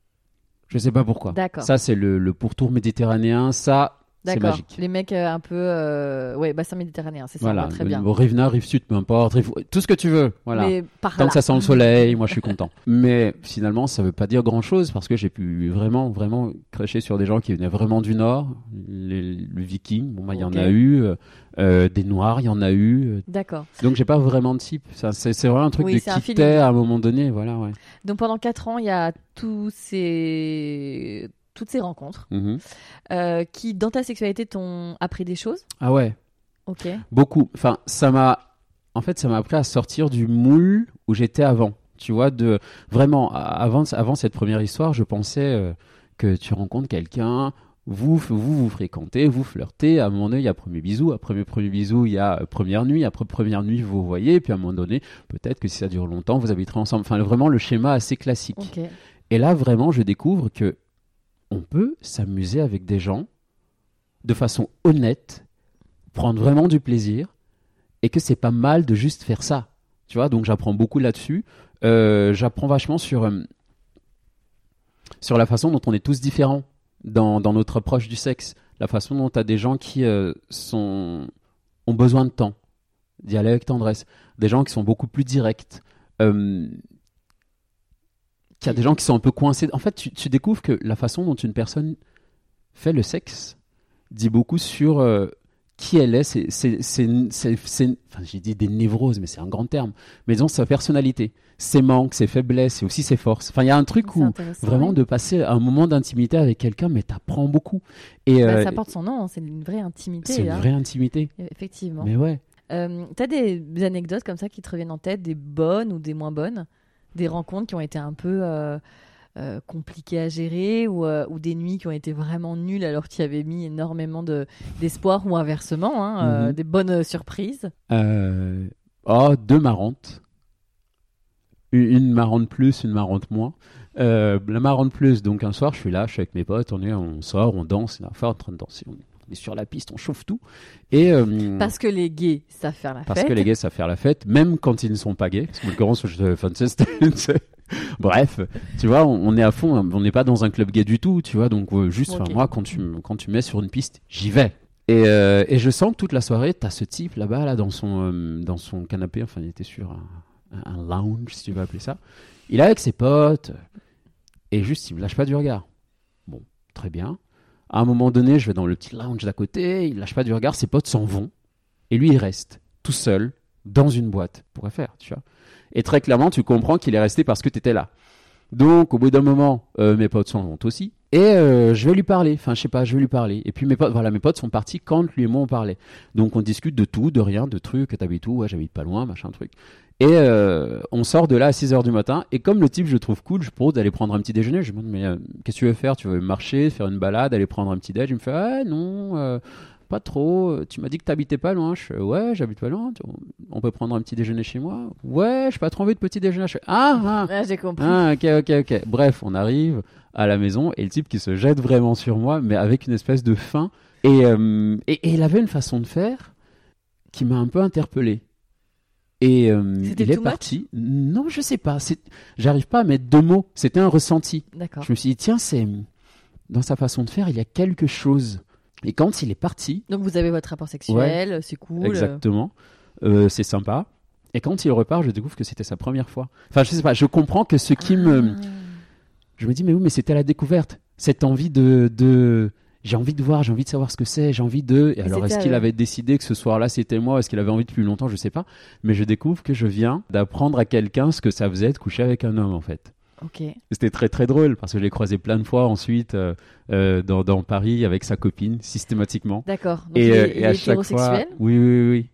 Je sais pas pourquoi. D'accord. Ça, c'est le, le pourtour méditerranéen. Ça, D'accord. Les mecs euh, un peu. euh, Ouais, bassin méditerranéen, c'est ça, Voilà. très bien. Rive nord, rive sud, peu importe. rive- Tout ce que tu veux. Voilà. Mais par Tant là. que ça sent le soleil, moi je suis content. Mais finalement, ça veut pas dire grand chose parce que j'ai pu vraiment, vraiment cracher sur des gens qui venaient vraiment du Nord. Les, le viking, bon, bah, il y en a eu. euh, euh, des noirs, il y en a eu. D'accord. Donc j'ai pas vraiment de type. C'est vraiment un truc Oui, de quitter à un moment donné. Voilà, ouais. Donc pendant 4 ans, il y a tous ces... toutes ces rencontres Mhm. euh, qui, dans ta sexualité, t'ont appris des choses? Ah ouais, Ok. beaucoup. Enfin, ça m'a. En fait, ça m'a appris à sortir du moule où j'étais avant. Tu vois, de vraiment avant, avant cette première histoire, je pensais euh, que tu rencontres quelqu'un, vous, vous vous fréquentez, vous flirtez. À un moment donné, il y a premier bisou. Après premier, premier bisou, il y a euh, première nuit. Après première nuit, vous voyez. Puis à un moment donné, peut-être que si ça dure longtemps, vous habiterez ensemble. Enfin, vraiment le schéma assez classique. Et là, vraiment, je découvre que on peut s'amuser avec des gens de façon honnête, prendre vraiment du plaisir, et que c'est pas mal de juste faire ça. Tu vois, donc j'apprends beaucoup là-dessus. Euh, j'apprends vachement sur euh, sur la façon dont on est tous différents dans, dans notre approche du sexe, la façon dont tu as des gens qui euh, sont ont besoin de temps, d'y aller avec tendresse, des gens qui sont beaucoup plus directs. Qu'il y a des gens qui sont un peu coincés. En fait, tu, tu découvres que la façon dont une personne fait le sexe dit beaucoup sur euh, qui elle est. C'est, c'est, c'est, c'est- c'est- enfin, j'ai dit des névroses, mais c'est un grand terme. Mais disons sa personnalité, ses manques, ses faiblesses et aussi ses forces. Enfin, il y a un truc où vraiment oui. de passer un moment d'intimité avec quelqu'un, mais t'apprends beaucoup. Et Bah, euh, ça porte son nom, hein, c'est une vraie intimité. c'est une hein. vraie intimité. Effectivement. Mais ouais. Euh, T'as des anecdotes comme ça qui te reviennent en tête, des bonnes ou des moins bonnes? Des rencontres qui ont été un peu euh, euh, compliquées à gérer ou, euh, ou des nuits qui ont été vraiment nulles alors tu y avais mis énormément de- d'espoir ou inversement, hein, Mhm. des bonnes surprises Oh, deux marrantes. Une marrante plus, une marrante moins. La marrante plus, donc un soir, je suis là, je suis avec mes potes, on, est, on sort, on danse, on est en train de danser, on est sur la piste, on chauffe tout. Et, euh, Parce que les gays savent faire la parce fête. que les gays savent faire la fête, même quand ils ne sont pas gays. Parce que, c'était- c'est- Bref, tu vois, on, on est à fond, on n'est pas dans un club gay du tout, tu vois, donc euh, juste, moi, quand tu, quand tu mets sur une piste, j'y vais. Et, euh, et je sens que toute la soirée, t'as ce type là-bas, là, dans son, euh, dans son canapé, enfin, il était sur un, un lounge, si tu veux appeler ça. Il est avec ses potes, et juste, il me lâche pas du regard. Bon, très bien. À un moment donné, je vais dans le petit lounge d'à côté, il lâche pas du regard, ses potes s'en vont, et lui, il reste tout seul dans une boîte. Pourrait faire, tu vois. Et très clairement, tu comprends qu'il est resté parce que tu étais là. Donc, au bout d'un moment, euh, mes potes s'en vont aussi. Et euh, je vais lui parler. Enfin, je sais pas, je vais lui parler. Et puis mes potes, voilà, mes potes sont partis quand lui et moi on parlait. Donc on discute de tout, de rien, de trucs. T'habites où Ouais, j'habite pas loin, machin truc. Et euh, on sort de là à 6 h du matin. Et comme le type, je le trouve cool, je propose d'aller prendre un petit déjeuner. Je lui demande, mais euh, qu'est-ce que tu veux faire? Tu veux marcher, faire une balade, aller prendre un petit déj? Il me fait, ah non, euh, pas trop. Tu m'as dit que t'habitais pas loin. Je fais, ouais, j'habite pas loin. On peut prendre un petit déjeuner chez moi? Ouais, j'ai pas trop envie de petit déjeuner. Je fais, ah, ah. Ah, j'ai compris. Ah, ok, ok, ok. Bref, on arrive à la maison et le type qui se jette vraiment sur moi, mais avec une espèce de faim. Et, et, et il avait une façon de faire qui m'a un peu interpellé. Et euh, il est parti. Non, je sais pas. C'est- J'arrive pas à mettre deux mots. C'était un ressenti. Je me suis dit, tiens, c'est dans sa façon de faire, il y a quelque chose. Et quand il est parti, Donc vous avez votre rapport sexuel, c'est cool. Exactement. Euh, c'est sympa. Et quand il repart, je découvre que c'était sa première fois. Enfin, je sais pas, je comprends que ce qui me. Ah. Je me dis, mais oui, mais c'était la découverte. Cette envie de. de... J'ai envie de voir, j'ai envie de savoir ce que c'est, j'ai envie de. Et alors, est-ce qu'il avait décidé que ce soir-là c'était moi Est-ce qu'il avait envie depuis longtemps Je sais pas. Mais je découvre que je viens d'apprendre à quelqu'un ce que ça faisait de coucher avec un homme, en fait. Ok. C'était très très drôle parce que je l'ai croisé plein de fois ensuite euh, euh, dans, dans Paris avec sa copine, systématiquement. D'accord. Donc Et, il euh, et à chaque fois, oui, oui, oui.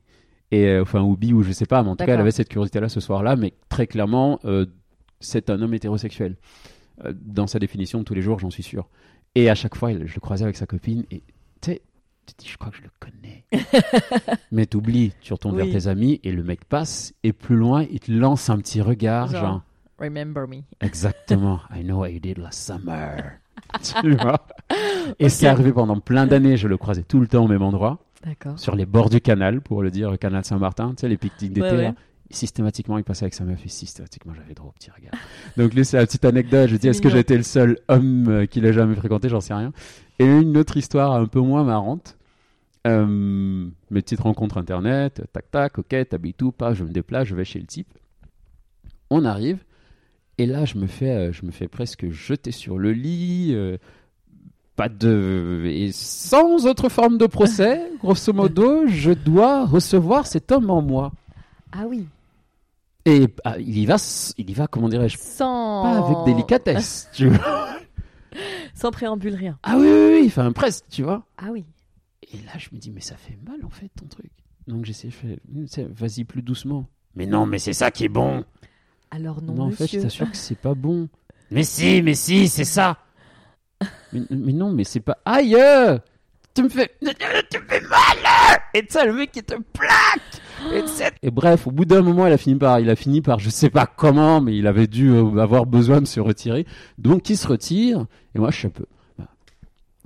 Et euh, enfin, ou bi ou je sais pas, mais en tout cas, elle avait cette curiosité-là ce soir-là, mais très clairement, c'est un homme hétérosexuel. Dans sa définition de tous les jours, j'en suis sûr. Et à chaque fois, je le croisais avec sa copine, et tu sais, tu te dis, je crois que je le connais. mais t'oublies, tu retournes Oui. vers tes amis, et le mec passe, et plus loin, il te lance un petit regard, Genre, genre, remember me. Exactement. I know what you did last summer. tu vois? Et c'est arrivé pendant plein d'années. Je le croisais tout le temps au même endroit, sur les bords du canal, pour le dire, canal Saint-Martin, tu sais, les pique-niques d'été. Ouais, ouais. Systématiquement, il passait avec sa meuf et systématiquement, j'avais trop petit regard. Donc, lui, c'est la petite anecdote. Je dis, est-ce que j'ai été le seul homme euh, qu'il a jamais fréquenté? J'en sais rien. Et une autre histoire un peu moins marrante. Euh, mes petites rencontres internet, tac tac, ok, t'habites où Pas, je me déplace, je vais chez le type. On arrive, et là je me fais, euh, je me fais presque jeter sur le lit, euh, pas de et sans autre forme de procès, grosso modo, je dois recevoir cet homme en moi. Ah oui. Et ah, il y va, il y va, comment dirais-je, Sans. pas avec délicatesse, tu vois. Sans préambule, rien. Ah oui, oui, oui, enfin presque, tu vois. Ah oui. Et là, je me dis, mais ça fait mal en fait ton truc. Donc j'essaie, je fais, sais, vas-y plus doucement. Mais non, mais c'est ça qui est bon. Alors non, Non, en fait, je t'assure que c'est pas bon. Mais si, mais si, c'est ça. mais, mais non, mais c'est pas. Aïe euh, Tu me fais. Tu me fais mal Et tu sais, le mec qui te plaque sais- et bref, au bout d'un moment, il a fini par, il a fini par, je sais pas comment, mais il avait dû euh, avoir besoin de se retirer. Donc il se retire. Et moi, je suis un peu, je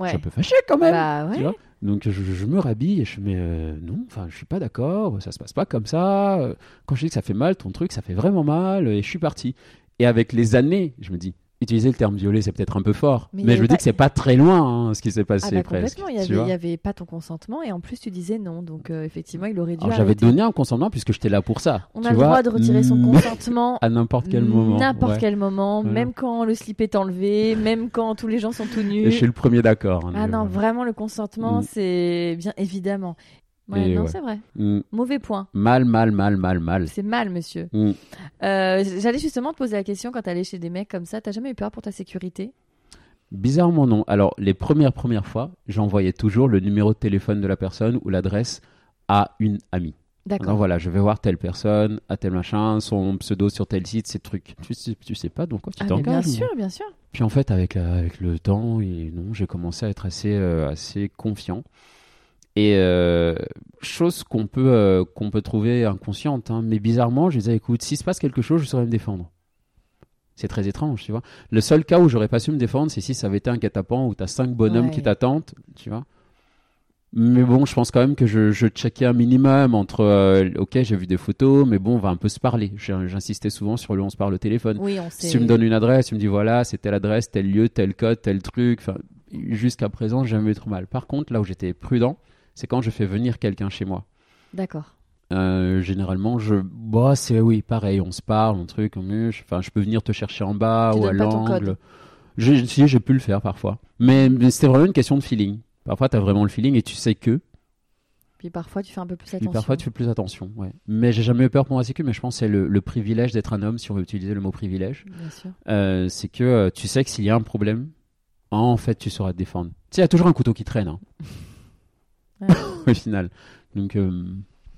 Ouais. suis un peu fâché quand même. Bah ouais. tu vois. Donc je, je me rhabille et je me euh, non, enfin je suis pas d'accord, ça se passe pas comme ça. Euh, Quand je dis que ça fait mal, ton truc, ça fait vraiment mal et je suis parti. Et avec les années, je me dis, utiliser le terme violer, c'est peut-être un peu fort, Mais je avait dis pas- que c'est pas très loin hein, ce qui s'est Ah passé bah presque. complètement, il y tu avait, pas ton consentement et en plus tu disais non, donc euh, effectivement il aurait dû Alors j'avais donné un consentement puisque j'étais là pour ça. On tu a le vois. droit de retirer son consentement à n'importe quel moment. N'importe ouais. quel moment, même quand le slip est enlevé, même quand tous les gens sont tout nus. Et je suis le premier d'accord. hein, Ah non, vraiment le consentement, Mm. c'est bien évidemment. Ouais, non, ouais. c'est vrai. Mm. Mauvais point. Mal, mal, mal, mal, mal. C'est mal, monsieur. Mm. Euh, J'allais justement te poser la question quand t'allais chez des mecs comme ça, t'as jamais eu peur pour ta sécurité? Bizarrement non. Alors les premières premières fois, j'envoyais toujours le numéro de téléphone de la personne ou l'adresse à une amie. D'accord. voilà, je vais voir telle personne, à tel machin, son pseudo sur tel site, ces trucs. Tu sais, tu sais pas dans quoi tu Ah, mais bien t'engages. sûr, bien sûr. Puis en fait, avec, euh, avec le temps, et non, j'ai commencé à être assez, euh, assez confiant. Et euh, chose qu'on peut, euh, qu'on peut trouver inconsciente, hein, mais bizarrement, je disais, écoute, s'il se passe quelque chose, je saurais me défendre. C'est très étrange, tu vois. Le seul cas où j'aurais pas su me défendre, c'est si ça avait été un guet-apens où t'as cinq bonhommes Ouais. qui t'attendent, tu vois. Mais bon, je pense quand même que je, je checkais un minimum entre, euh, ok, j'ai vu des photos, mais bon, on va un peu se parler. J'insistais souvent sur le on se parle au téléphone. Oui, on sait. Si tu me donnes une adresse, tu me dis voilà, c'est telle adresse, tel lieu, tel code, tel truc. Enfin, jusqu'à présent, j'ai jamais eu trop mal. Par contre, là où j'étais prudent, c'est quand je fais venir quelqu'un chez moi. D'accord. Euh, généralement, je, bah, c'est oui, pareil, on se parle, un truc, on- enfin, je peux venir te chercher en bas Tu ou à l'angle. si, j'ai pu le faire parfois, mais, mais c'était vraiment une question de feeling. Parfois, tu as vraiment le feeling et tu sais que. Puis parfois tu fais un peu plus Puis attention. parfois, tu fais plus attention. Ouais. Mais j'ai jamais eu peur pour ma sécu, mais je pense que c'est le, le privilège d'être un homme, si on veut utiliser le mot privilège. Bien sûr. Euh, c'est que euh, tu sais que s'il y a un problème, en fait, tu sauras te défendre. Tu sais, il y a toujours un couteau qui traîne, hein. au final. Donc, euh,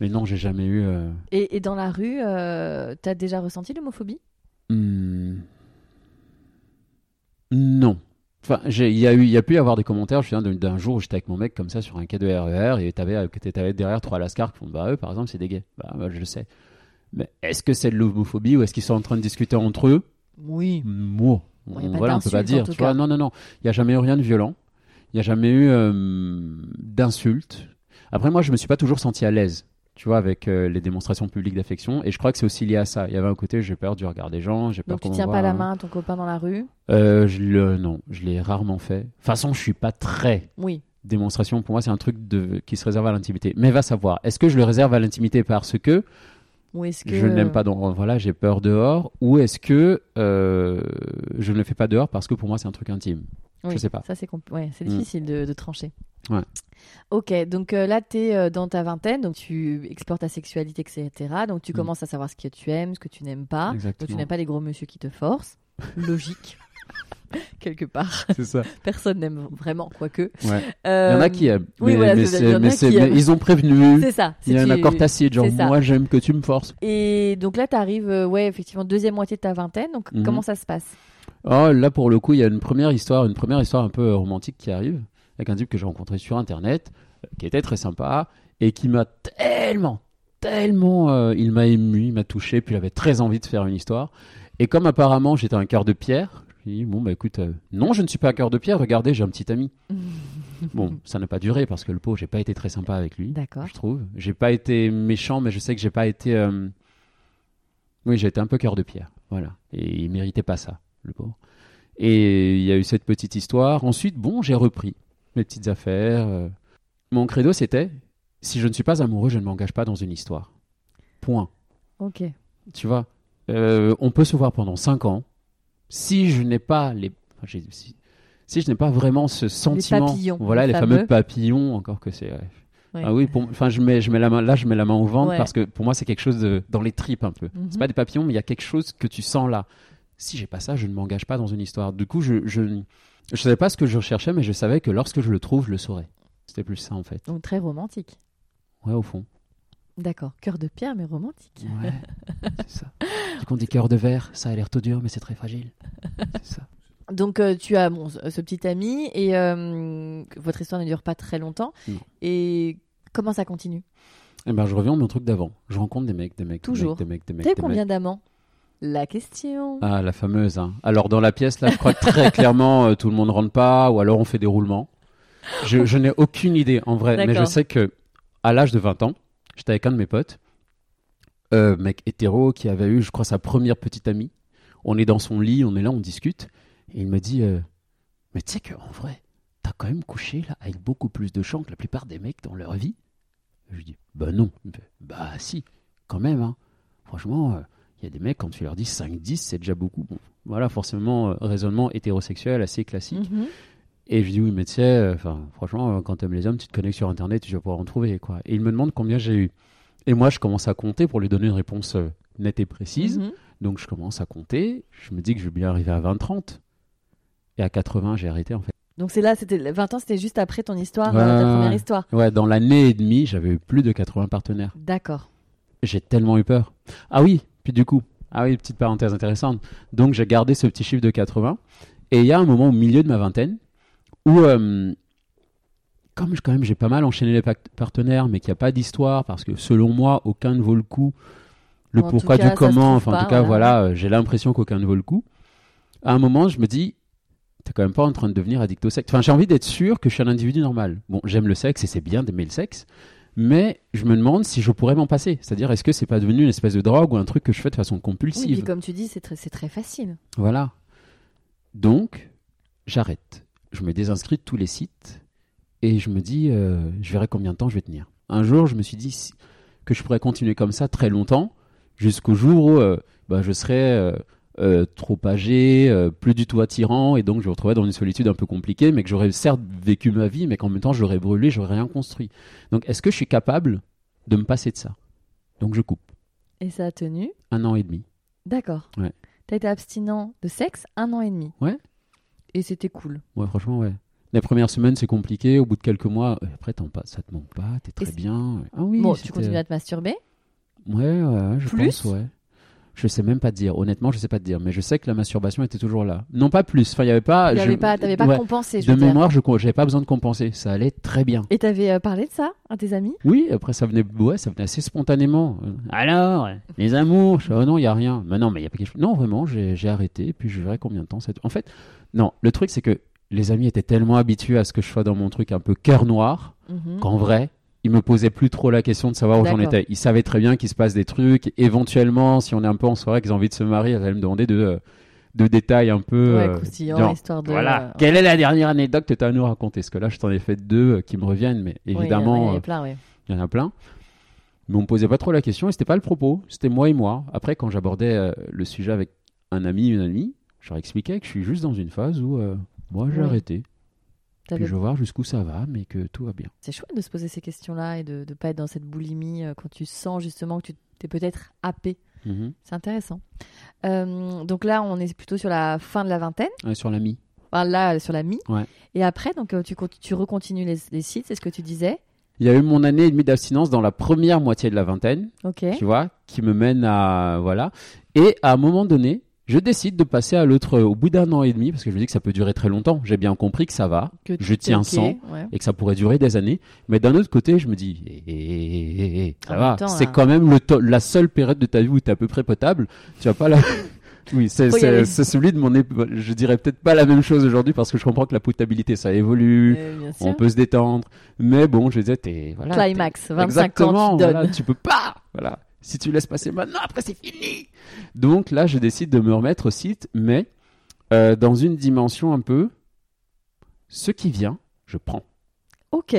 mais non, j'ai jamais eu. euh, Et, et dans la rue, euh, t'as déjà ressenti l'homophobie? Hmm, Non. Enfin, il y a eu, il y a pu y avoir des commentaires. Je me souviens d'un- jour où j'étais avec mon mec comme ça sur un quai de RER et t'avais, t'avais derrière trois lascars qui font, bah eux, par exemple, c'est des gays. Bah, bah, je le sais. Mais est-ce que c'est de l'homophobie ou est-ce qu'ils sont en train de discuter entre eux? Oui. Moi, Bon, y voilà, on peut pas dire. Tu vois, non, non, non. Il n'y a jamais eu rien de violent. Il n'y a jamais eu euh, d'insultes. Après, moi, je me suis pas toujours senti à l'aise, tu vois, avec euh, les démonstrations publiques d'affection. Et je crois que c'est aussi lié à ça. Il y avait un côté, j'ai peur du regard des gens, j'ai peur Donc tu tiens pas la hein. main à ton copain dans la rue? Euh, je le, non, je l'ai rarement fait. De toute façon, je suis pas très Oui. démonstration. Pour moi, c'est un truc de, qui se réserve à l'intimité. Mais va savoir. Est-ce que je le réserve à l'intimité parce que Ou est-ce que je n'aime pas dans, voilà, j'ai peur dehors, ou est-ce que euh, je ne le fais pas dehors parce que pour moi c'est un truc intime? Oui, Je sais pas. Ça, c'est ouais, c'est Mm. difficile de, de trancher. Ouais. Ok, donc euh, là, tu es dans ta vingtaine, donc tu explores ta sexualité, etc. Donc tu Mm. commences à savoir ce que tu aimes, ce que tu n'aimes pas. Donc tu Exactement. n'aimes pas les gros monsieur qui te forcent. Logique. Quelque part. C'est ça. Personne n'aime vraiment, quoique. Ouais. Euh, Il y en a qui aiment. oui, voilà, mais ils ont prévenu. C'est ça. Il y a un accord tacite, genre moi j'aime que tu me forces. Et donc là, tu arrives, ouais, effectivement, deuxième moitié de ta vingtaine. Donc Mhm. comment ça se passe? Oh, là pour le coup, il y a une première histoire, une première histoire un peu euh, romantique qui arrive avec un type que j'ai rencontré sur internet, euh, qui était très sympa et qui m'a tellement, tellement, euh, il m'a ému, il m'a touché, puis j'avais très envie de faire une histoire. Et comme apparemment j'étais un cœur de pierre, j'ai dit bon bah écoute, euh, non je ne suis pas un cœur de pierre. Regardez, j'ai un petit ami. bon, ça n'a pas duré parce que le pauvre, j'ai pas été très sympa avec lui. D'accord. Je trouve. J'ai pas été méchant, mais je sais que j'ai pas été. euh, Oui, j'ai été un peu cœur de pierre. Voilà. Et il méritait pas ça, le pauvre. Et il y a eu cette petite histoire. Ensuite, bon, j'ai repris mes petites affaires. euh. Mon credo, c'était si je ne suis pas amoureux, je ne m'engage pas dans une histoire. Point. Ok. Tu vois, Euh, on peut se voir pendant 5 ans. Si je n'ai pas les, enfin, si, si je n'ai pas vraiment ce sentiment, papillons, voilà, les les fameux. fameux. papillons, encore que c'est. ouais. Ah oui, pour- enfin, je mets, je mets la main, là, je mets la main au ventre Ouais. parce que pour moi, c'est quelque chose de, dans les tripes un peu. Mhm. C'est pas des papillons, mais il y a quelque chose que tu sens là. Si j'ai pas ça, je ne m'engage pas dans une histoire. Du coup, je, je, je savais pas ce que je recherchais, mais je savais que lorsque je le trouve, je le saurais. C'était plus ça en fait. Donc très romantique. Ouais, au fond. D'accord. Cœur de pierre, mais romantique. Ouais, c'est ça. On dit cœur de verre, ça a l'air tout dur, mais c'est très fragile. C'est ça. Donc euh, tu as bon, ce petit ami et euh, votre histoire ne dure pas très longtemps. Non. Et comment ça continue? Eh ben, je reviens à mon truc d'avant. Je rencontre des mecs, des mecs, des Toujours. mecs, des mecs, des mecs. T'as des combien mecs. d'amants? La question. Ah, la fameuse. Hein. Alors, dans la pièce, là, je crois que très clairement, euh, tout le monde rentre pas, ou alors on fait des roulements. Je, je n'ai aucune idée, en vrai. Mais je D'accord. sais que, à l'âge de 20 ans, j'étais avec un de mes potes, euh, mec hétéro, qui avait eu, je crois, sa première petite amie. On est dans son lit, on est là, on discute. Et il me dit, euh, mais tu sais qu'en vrai, t'as quand même couché là avec beaucoup plus de chance que la plupart des mecs dans leur vie. Je lui dis, bah non. Il me fait, bah si, quand même. Hein. Franchement, euh, il y a des mecs, quand tu leur dis 5-10, c'est déjà beaucoup. Bon, voilà, forcément, euh, raisonnement hétérosexuel assez classique. Mhm. Et je dis, oui, mais tu sais, euh, franchement, euh, quand t'aimes les hommes, tu te connectes sur Internet, tu vas pouvoir en trouver. Quoi. Et il me demande combien j'ai eu. Et moi, je commence à compter pour lui donner une réponse euh, nette et précise. Mhm. Donc, je commence à compter. Je me dis que je vais bien arriver à 20-30. Et à 80, j'ai arrêté, en fait. Donc c'est là, c'était 20 ans, c'était juste après ton histoire, Ouais, ta première histoire. Ouais, dans l'année et demie, j'avais eu plus de 80 partenaires. D'accord. J'ai tellement eu peur. Ah oui, puis du coup, ah oui, petite parenthèse intéressante. Donc j'ai gardé ce petit chiffre de 80. Et il y a un moment au milieu de ma vingtaine où, euh, comme je- quand même j'ai pas mal enchaîné les partenaires, mais qu'il n'y a pas d'histoire, parce que selon moi, aucun ne vaut le coup. Le En pourquoi cas, du comment, enfin en tout cas, voilà. voilà, j'ai l'impression qu'aucun ne vaut le coup. À un moment, je me dis, t'es quand même pas en train de devenir addict au sexe. Enfin, j'ai envie d'être sûr que je suis un individu normal. Bon, j'aime le sexe et c'est bien d'aimer le sexe, mais je me demande si je pourrais m'en passer. C'est-à-dire, est-ce que c'est pas devenu une espèce de drogue ou un truc que je fais de façon Oui, compulsive puis comme tu dis, c'est très, très facile. Voilà. Donc, j'arrête. Je me désinscris de tous les sites et je me dis, euh, je verrai combien de temps je vais tenir. Un jour, je me suis dit que je pourrais continuer comme ça très longtemps, jusqu'au jour où euh, bah, je serais euh, euh, trop âgé, euh, plus du tout attirant, et donc je me retrouvais dans une solitude un peu compliquée, mais que j'aurais certes vécu ma vie, mais qu'en même temps j'aurais brûlé, j'aurais rien construit. Donc, est-ce que je suis capable de me passer de ça? Donc, je coupe. Et ça a tenu? Un an et demi. D'accord. Ouais. T'as été abstinent de sexe un an et demi? Ouais. Et c'était cool. Ouais, franchement, ouais. Les premières semaines, c'est compliqué. Au bout de quelques mois, euh, après, t'en pas, ça te manque pas, t'es très bien. Ah oui, bon, tu continues à te masturber? Ouais, ouais, ouais, je Plus? pense, ouais. Je sais même pas te dire. Honnêtement, je sais pas te dire. Mais je sais que la masturbation était toujours là. Non, pas plus. Enfin, il y avait pas. Tu je- n'avais pas, t'avais pas ouais. compensé, je De dire. mémoire, je n'avais pas besoin de compenser. Ça allait très bien. Et t'avais euh, parlé de ça à tes amis? Oui, après, ça venait, ouais, ça venait assez spontanément. Euh, Alors, les amours je Oh non, il y a rien. Mais non, mais il y a pas quelque chose. Non, vraiment, j'ai arrêté. Puis je verrai combien de temps. En fait, non, le truc, c'est que les amis étaient tellement habitués à ce que je sois dans mon truc un peu cœur noir Mhm. qu'en vrai, ils me posaient plus trop la question de savoir où j'en étais. Ils savaient très bien qu'il se passe des trucs. Éventuellement, si on est un peu en soirée, qu'ils ont envie de se marier, ils allaient me demander de, de détails un peu. Ouais, euh, croustillant, genre, histoire de. voilà. euh, Quelle est la dernière anecdote que tu as à nous raconter? Parce que là, je t'en ai fait deux euh, qui me reviennent, mais évidemment, il y en euh, a plein, il y en a plein. Mais on me posait pas trop la question et c'était pas le propos. C'était moi et moi. Après, quand j'abordais euh, le sujet avec un ami, une amie, je leur expliquais que je suis juste dans une phase où euh, moi j'ai Oui. arrêté. Puis je veux voir jusqu'où ça va, mais que tout va bien. C'est chouette de se poser ces questions-là et de ne pas être dans cette boulimie euh, quand tu sens justement que tu t'es peut-être happé. Mhm. C'est intéressant. Euh, donc là, on est plutôt sur la fin de la vingtaine. Ouais, sur l'ami. Enfin, là, sur la mi. Ouais. Et après, donc euh, tu, tu recontinues les, les sites, c'est ce que tu disais. Il y a eu mon année et demie d'abstinence dans la première moitié de la vingtaine, Ok. tu vois, qui me mène à voilà. Et à un moment donné, je décide de passer à l'autre au bout d'un an et demi parce que je me dis que ça peut durer très longtemps. J'ai bien compris que ça va Que je tiens ok, sans. ouais. et que ça pourrait durer des années. Mais d'un autre côté, je me dis, eh, eh, eh, eh, ça En va, c'est là- quand même le to- la seule période de ta vie où tu es à peu près potable. Tu vas pas la, Oui, c'est c'est- c'est celui de mon. Je dirais peut-être pas la même chose aujourd'hui parce que je comprends que la potabilité ça évolue. Euh. On peut se détendre, mais bon, je disais, t'es voilà, Climax, t'es- 25 Exactement, ans, tu voilà, tu peux pas, voilà. Si tu laisses passer maintenant, après c'est fini. Donc là, je décide de me remettre au site, mais euh, dans une dimension un peu, ce qui vient, je prends. Ok.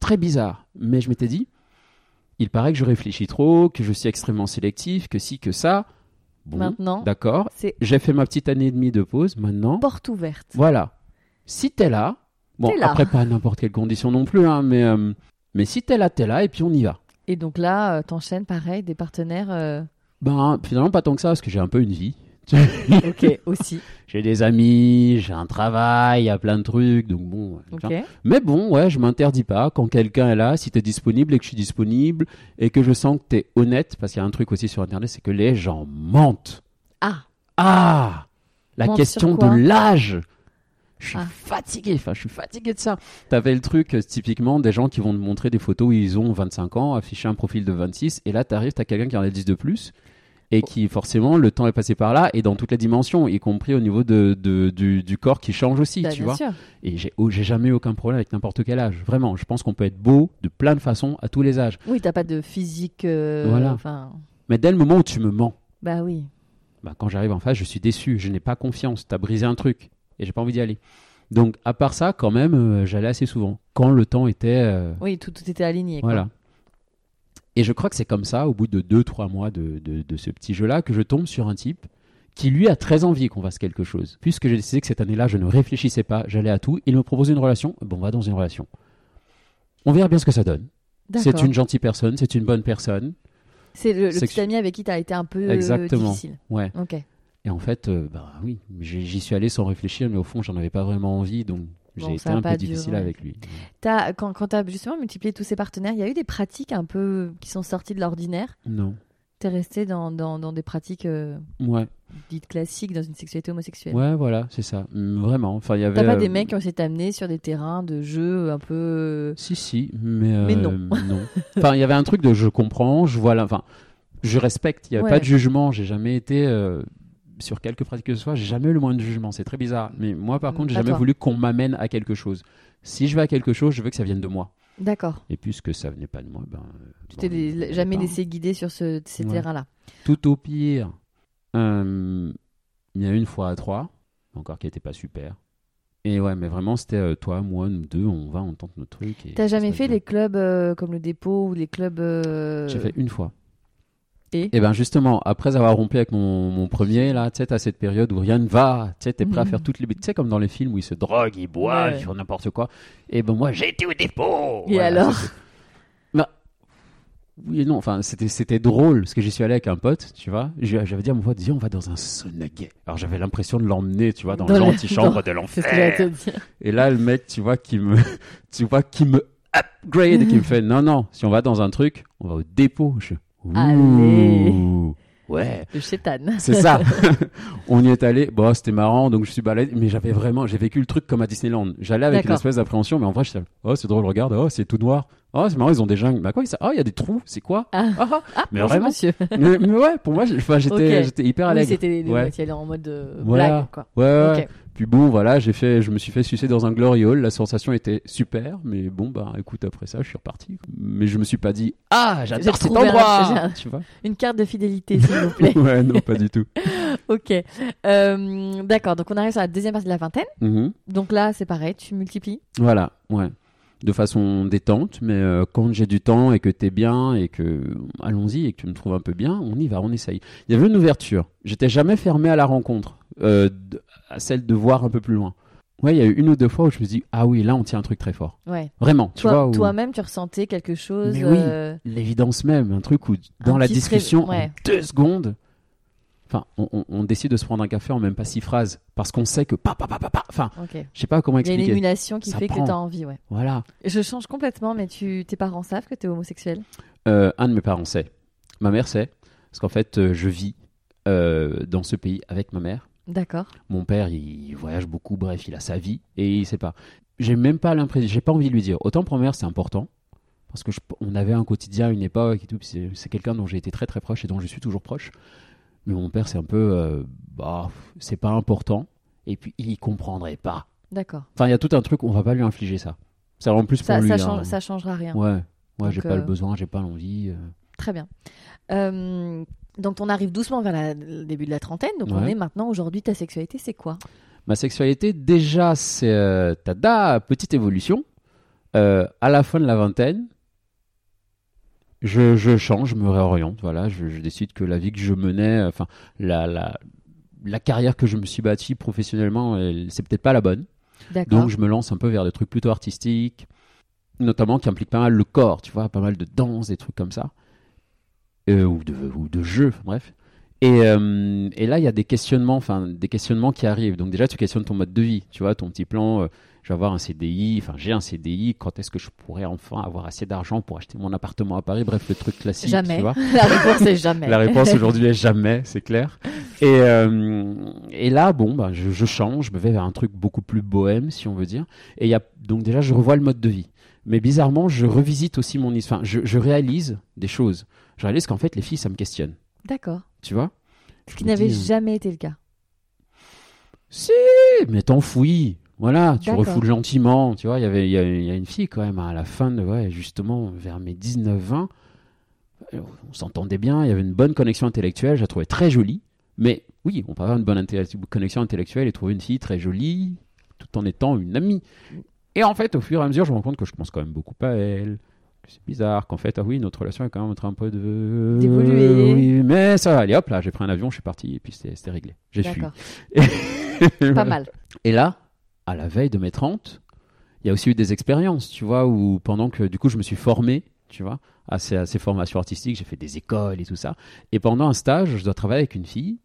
Très bizarre, mais je m'étais dit, il paraît que je réfléchis trop, que je suis extrêmement sélectif, que si, que ça. Bon, Maintenant, d'accord. J'ai fait ma petite année et demie de pause. Maintenant, porte ouverte. voilà. Si t'es là, bon, T'es là. après pas à n'importe quelle condition non plus, hein, mais, euh, mais si t'es là, t'es là, et puis on y va. Et donc là, euh, t'enchaînes pareil, des partenaires. euh, Ben, finalement, pas tant que ça, parce que j'ai un peu une vie. Ok, aussi. J'ai des amis, j'ai un travail, il y a plein de trucs, donc bon. Ok. tiens. Mais bon, ouais, je m'interdis pas. Quand quelqu'un est là, si t'es disponible et que je suis disponible, et que je sens que t'es honnête, parce qu'il y a un truc aussi sur Internet, c'est que les gens mentent. Ah, Ah La question de l'âge Je suis Ah. fatigué, enfin, je suis fatigué de ça. T'avais le truc, euh, typiquement, des gens qui vont te montrer des photos où ils ont 25 ans, afficher un profil de 26, et là, t'arrives, t'as quelqu'un qui en a 10 de plus, et qui, forcément, le temps est passé par là, et dans toutes les dimensions, y compris au niveau de, de- du, du corps qui change aussi, bah, tu bien vois. sûr. Et j'ai oh, j'ai jamais eu aucun problème avec n'importe quel âge. Vraiment, je pense qu'on peut être beau de plein de façons à tous les âges. Oui, t'as pas de physique. euh, Voilà. Enfin, Mais dès le moment où tu me mens, bah oui. bah, quand j'arrive en face, je suis déçu, je n'ai pas confiance, t'as brisé un truc et j'ai pas envie d'y aller. Donc, à part ça, quand même, euh, j'allais assez souvent quand le temps était. euh, Oui, tout, tout était aligné. quoi. voilà. Et je crois que c'est comme ça, au bout de 2-3 mois de, de- de ce petit jeu-là, que je tombe sur un type qui, lui, a très envie qu'on fasse quelque chose. Puisque j'ai décidé que cette année-là, je ne réfléchissais pas, j'allais à tout. Il me propose une relation, bon, on va dans une relation. On verra bien ce que ça donne. C'est D'accord. une gentille personne, c'est une bonne personne. C'est le, le petit ami avec qui t'as été un peu euh, Exactement. difficile. Ouais. Ok. Et en fait, euh, bah oui, j'y suis allé sans réfléchir, mais au fond, j'en avais pas vraiment envie, donc j'ai Bon, été a un peu duré. difficile avec lui. T'as- quand quand tu as justement multiplié tous ces partenaires, il y a eu des pratiques un peu qui sont sorties de l'ordinaire? Non. T'es resté dans, dans, dans des pratiques euh, Ouais, dites classiques dans une sexualité homosexuelle? ouais, voilà, c'est ça. Mm, Vraiment. Enfin, il y avait. T'as pas euh, des mecs qui ont de t'amener sur des terrains de jeu un peu. euh, Si, si, mais, euh, Mais non. non. Enfin, il y avait un truc de je comprends, je vois la. Enfin, je respecte, il n'y avait Ouais. pas de jugement, j'ai jamais été. euh, sur quelque pratique que ce soit, j'ai jamais eu le moins de jugement, c'est très bizarre. Mais moi, par Mm, contre, j'ai jamais voulu qu'on m'amène à quelque chose. Si je vais à quelque chose, je veux que ça vienne de moi. D'accord. Et puisque ça venait pas de moi, ben. Tu t'es jamais pas. laissé guider sur ce, ces Ouais. terrains-là. Tout au pire, euh, il y a une fois à trois, encore qui n'était pas super. Et ouais, mais vraiment, c'était euh, toi, moi, nous deux, on va, on tente notre truc. et T'as jamais fait les clubs euh, comme le dépôt ou les clubs. J'ai fait une fois. Et Et ben justement, après avoir rompu avec mon, mon premier, là, tu sais, t'as cette période où rien ne va, tu sais, t'es prêt à Mhm. faire toutes les bêtises, tu sais, comme dans les films où ils se droguent, ils boivent, ils font n'importe quoi. Et ben moi, j'ai été au dépôt Et alors c'était- Bah, oui et non, enfin, c'était, c'était drôle, parce que j'y suis allé avec un pote, tu vois. J'avais dit à mon pote, viens, on va dans un gay. Alors j'avais l'impression de l'emmener, tu vois, dans, Dans la- l'antichambre de l'enfer. Et là, le mec, tu vois, qui me, tu vois, qui me upgrade et qui me fait, non, non, si on va dans un truc, on va au dépôt. Je, Ouh, Allez. Ouais. Le chétan. C'est ça. on y est allé. Bon, c'était marrant, donc je suis baladé. Mais j'avais vraiment, j'ai vécu le truc comme à Disneyland. J'allais avec une D'accord. espèce d'appréhension, mais en vrai, j'étais, oh, c'est drôle, regarde, oh, c'est tout noir. Oh, c'est marrant, ils ont des jungles. Bah quoi, ça Oh, il y a des trous, c'est quoi? Ah. Ah, ah. Ah, Mais bonjour, vraiment monsieur. mais, mais ouais, pour moi, j'ai- enfin, j'étais, Ok. j'étais hyper Oui, allègre. c'était les Ouais. tu allais en mode euh, Voilà. blague, quoi. Ouais, ouais, ouais. Ok. Puis bon, voilà, j'ai fait, je me suis fait sucer dans un glory hole. La sensation était super, mais bon, bah, écoute, après ça, je suis reparti. quoi. Mais je me suis pas dit, ah, J'ai j'adore cet retrouvé un- j'ai endroit. Tu vois Une carte de fidélité, s'il vous plaît. Ouais, non, pas du tout. ok. Euh, D'accord, donc on arrive sur la deuxième partie de la vingtaine. Mhm. Donc là, c'est pareil, tu multiplies. Voilà, ouais. De façon détente, mais euh, quand j'ai du temps et que t'es bien et que allons-y et que tu me trouves un peu bien, on y va, on essaye. Il y avait une ouverture. J'étais jamais fermé à la rencontre, euh, à celle de voir un peu plus loin. Ouais, il y a eu une ou deux fois où je me dis ah oui, là on tient un truc très fort. Ouais. Vraiment, tu vois. Toi- où- Toi-même, tu ressentais quelque chose. Mais oui. euh, L'évidence même, un truc où dans Un la discussion, fré- ouais. en deux secondes, enfin, on, on- on décide de se prendre un café en même pas six phrases parce qu'on sait que pa pa pa pa pa. Enfin, Ok. je sais pas comment Il y a une expliquer. émulation qui Ça fait prend. que tu as envie, ouais. Voilà. Je change complètement, mais tu, tes parents savent que tu es homosexuel? Euh, un de mes parents sait. Ma mère sait. Parce qu'en fait, euh, je vis dans ce pays avec ma mère. D'accord. Mon père, il voyage beaucoup, bref, il a sa vie et il sait pas. J'ai même pas l'impression, j'ai pas envie de lui dire. Autant pour ma mère, c'est important. Parce que je- on avait un quotidien, une époque et tout. C'est quelqu'un dont j'ai été très très proche et dont je suis toujours proche. Mais mon père, c'est un peu, euh, bah, c'est pas important. Et puis, il comprendrait pas. D'accord. Enfin, il y a tout un truc, on va pas lui infliger ça. C'est en plus pour Ça, lui. ça, hein. ça changera rien. Ouais, ouais, j'ai Donc, pas le euh, besoin, j'ai pas l'envie. euh. Très bien. Euh, donc, on arrive doucement vers la- le début de la trentaine. Donc, on est maintenant, aujourd'hui, ta sexualité, c'est quoi? Ma sexualité, déjà, c'est euh, tada, petite évolution. Euh, à la fin de la vingtaine, je, je change, je me réoriente. Voilà, je, je décide que la vie que je menais, enfin, la, la, la carrière que je me suis bâtie professionnellement, elle- c'est peut-être pas la bonne. Donc, je me lance un peu vers des trucs plutôt artistiques, notamment qui impliquent pas mal le corps, tu vois, pas mal de danse, des trucs comme ça, Euh, ou, de, ou de jeux, enfin, bref. Et, euh, et là, il y a des questionnements, enfin, des questionnements qui arrivent. Donc déjà, tu questionnes ton mode de vie, tu vois, ton petit plan. euh, je vais avoir un CDI, enfin, j'ai un CDI. Quand est-ce que je pourrais enfin avoir assez d'argent pour acheter mon appartement à Paris? Bref, le truc classique, Jamais. tu vois. la réponse est jamais. La réponse aujourd'hui est jamais, c'est clair. Et, euh, et là, bon, bah, je, je change, je me vais vers un truc beaucoup plus bohème, si on veut dire. Et il y a, donc déjà, je revois le mode de vie. Mais bizarrement, je revisite aussi mon histoire. Enfin, je, je réalise des choses. Je réalise qu'en fait, les filles, ça me questionne. D'accord. Tu vois? Ce qui n'avait dis, euh, jamais été le cas. Si, mais t'enfouis. Voilà, tu refoules gentiment. Tu vois, il y avait, il y, y a une fille quand même à la fin de, ouais, justement, vers mes 19-20. euh, On s'entendait bien, il y avait une bonne connexion intellectuelle, je la trouvais très jolie. Mais oui, on peut avoir une bonne connexion intellectuelle et trouver une fille très jolie tout en étant une amie. Et en fait, au fur et à mesure, je me rends compte que je pense quand même beaucoup à elle. que C'est bizarre qu'en fait, ah oui, notre relation est quand même en train un peu de. D'évoluer. Oui, mais ça va, allez hop là, j'ai pris un avion, je suis parti et puis c'était réglé. J'ai fui. D'accord. Pas mal. Et là, à la veille de mes 30, il y a aussi eu des expériences, tu vois, où pendant que du coup je me suis formé, tu vois, à ces, à ces formations artistiques, j'ai fait des écoles et tout ça. Et pendant un stage, je dois travailler avec une fille.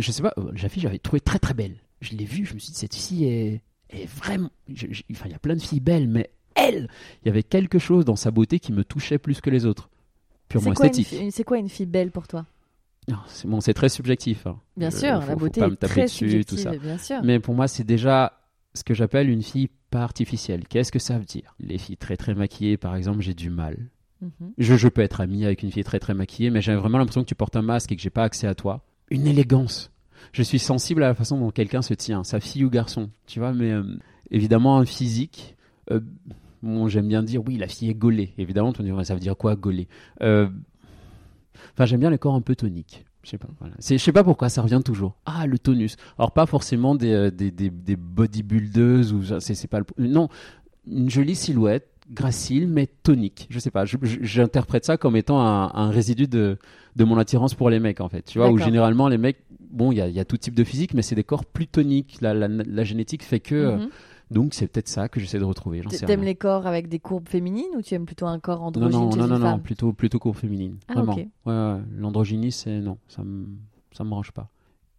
Je sais pas, euh, la fille, j'avais trouvé très très belle. Je l'ai vue, je me suis dit, cette fille est, est vraiment. je- je- enfin, il y a plein de filles belles, mais elle, il y avait quelque chose dans sa beauté qui me touchait plus que les autres. Purement C'est quoi, une esthétique. c'est quoi une fille belle pour toi? Non, C'est bon, c'est très subjectif. hein. Bien Euh, sûr, faut- la faut beauté pas est me taper très dessus, subjective, tout ça. bien sûr. Mais pour moi, c'est déjà ce que j'appelle une fille pas artificielle. Qu'est-ce que ça veut dire? Les filles très très maquillées, par exemple, j'ai du mal. Mhm. Je, je peux être ami avec une fille très très maquillée, mais j'ai vraiment l'impression que tu portes un masque et que j'ai pas accès à toi. Une élégance. Je suis sensible à la façon dont quelqu'un se tient, sa fille ou garçon, tu vois, mais euh, évidemment un physique. euh, bon, j'aime bien dire oui, la fille est gaulée. Évidemment, tu me dis, ça veut dire quoi gaulée? Euh, Enfin, j'aime bien les corps un peu toniques. Je sais pas. Voilà. Je sais pas pourquoi ça revient toujours. Ah, le tonus. Alors pas forcément des euh, des, des, des bodybuildeuses ou c'est pas le non une jolie silhouette gracile mais tonique. Je sais pas. J'interprète ça comme étant un, un résidu de de mon attirance pour les mecs en fait. Tu vois où généralement les mecs bon il y a, il y a tout type de physique mais c'est des corps plus toniques. La, la, la génétique fait que euh, Mhm. donc c'est peut-être ça que j'essaie de retrouver. T'aimes les corps avec des courbes féminines ou tu aimes plutôt un corps Non, androgyne non, non, non, non, femme plutôt, plutôt courbe féminine. Ah, vraiment. ok. Ouais, ouais, L'androgynie, c'est non, ça me, ça me branche pas.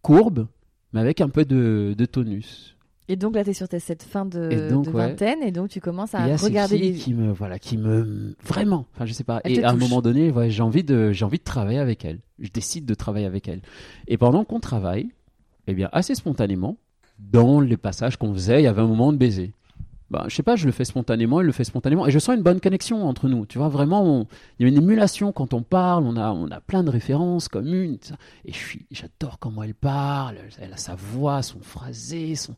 Courbe, mais avec un peu de, de tonus. Et donc là, tu es sur cette fin de, Et donc, de ouais. vingtaine et donc tu commences à regarder les. qui me, voilà, qui me, vraiment, enfin, je sais pas. Et à un moment donné, ouais, j'ai envie de, j'ai envie de travailler avec elles. Je décide de travailler avec elles. Et pendant qu'on travaille, eh bien, assez spontanément, dans les passages qu'on faisait, il y avait un moment de baiser. Bah, je sais pas, je le fais spontanément, elle le fait spontanément, et je sens une bonne connexion entre nous. Tu vois, vraiment, il y a une émulation quand on parle, on a, on a plein de références communes, et j'adore comment elle parle, elle a sa voix, son phrasé, son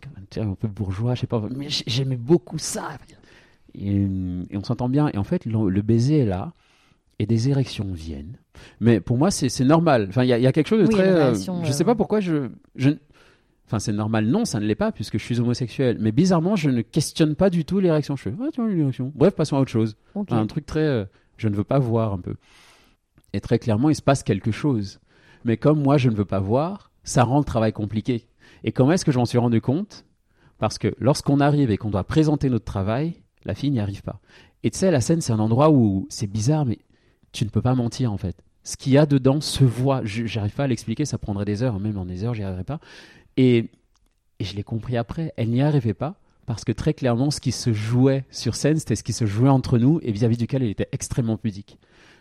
petit un peu bourgeois, je sais pas, mais j'aimais beaucoup ça. Et, et on s'entend bien, et en fait, le, le baiser est là, et des érections viennent. Mais pour moi, c'est normal. Enfin, il y, a- il y a quelque chose de Oui, très. euh, je sais euh, pas pourquoi je. je Enfin, c'est normal. Non, ça ne l'est pas puisque je suis homosexuel. Mais bizarrement, je ne questionne pas du tout l'érection. Je fais, ah, tiens, une érection. Bref, passons à autre chose. Ok. Enfin, un truc très. euh, je ne veux pas voir un peu. Et très clairement, il se passe quelque chose. Mais comme moi, je ne veux pas voir, ça rend le travail compliqué. Et comment est-ce que je m'en suis rendu compte? Parce que lorsqu'on arrive et qu'on doit présenter notre travail, la fille n'y arrive pas. Et tu sais, la scène, c'est un endroit où c'est bizarre, mais tu ne peux pas mentir en fait. Ce qu'il y a dedans se voit. J'arrive pas à l'expliquer, ça prendrait des heures, même en des heures, j'y arriverai pas. Et, je l'ai compris après. Elle n'y arrivait pas parce que très clairement, ce qui se jouait sur scène, c'était ce qui se jouait entre nous et vis-à-vis duquel elle était extrêmement pudique.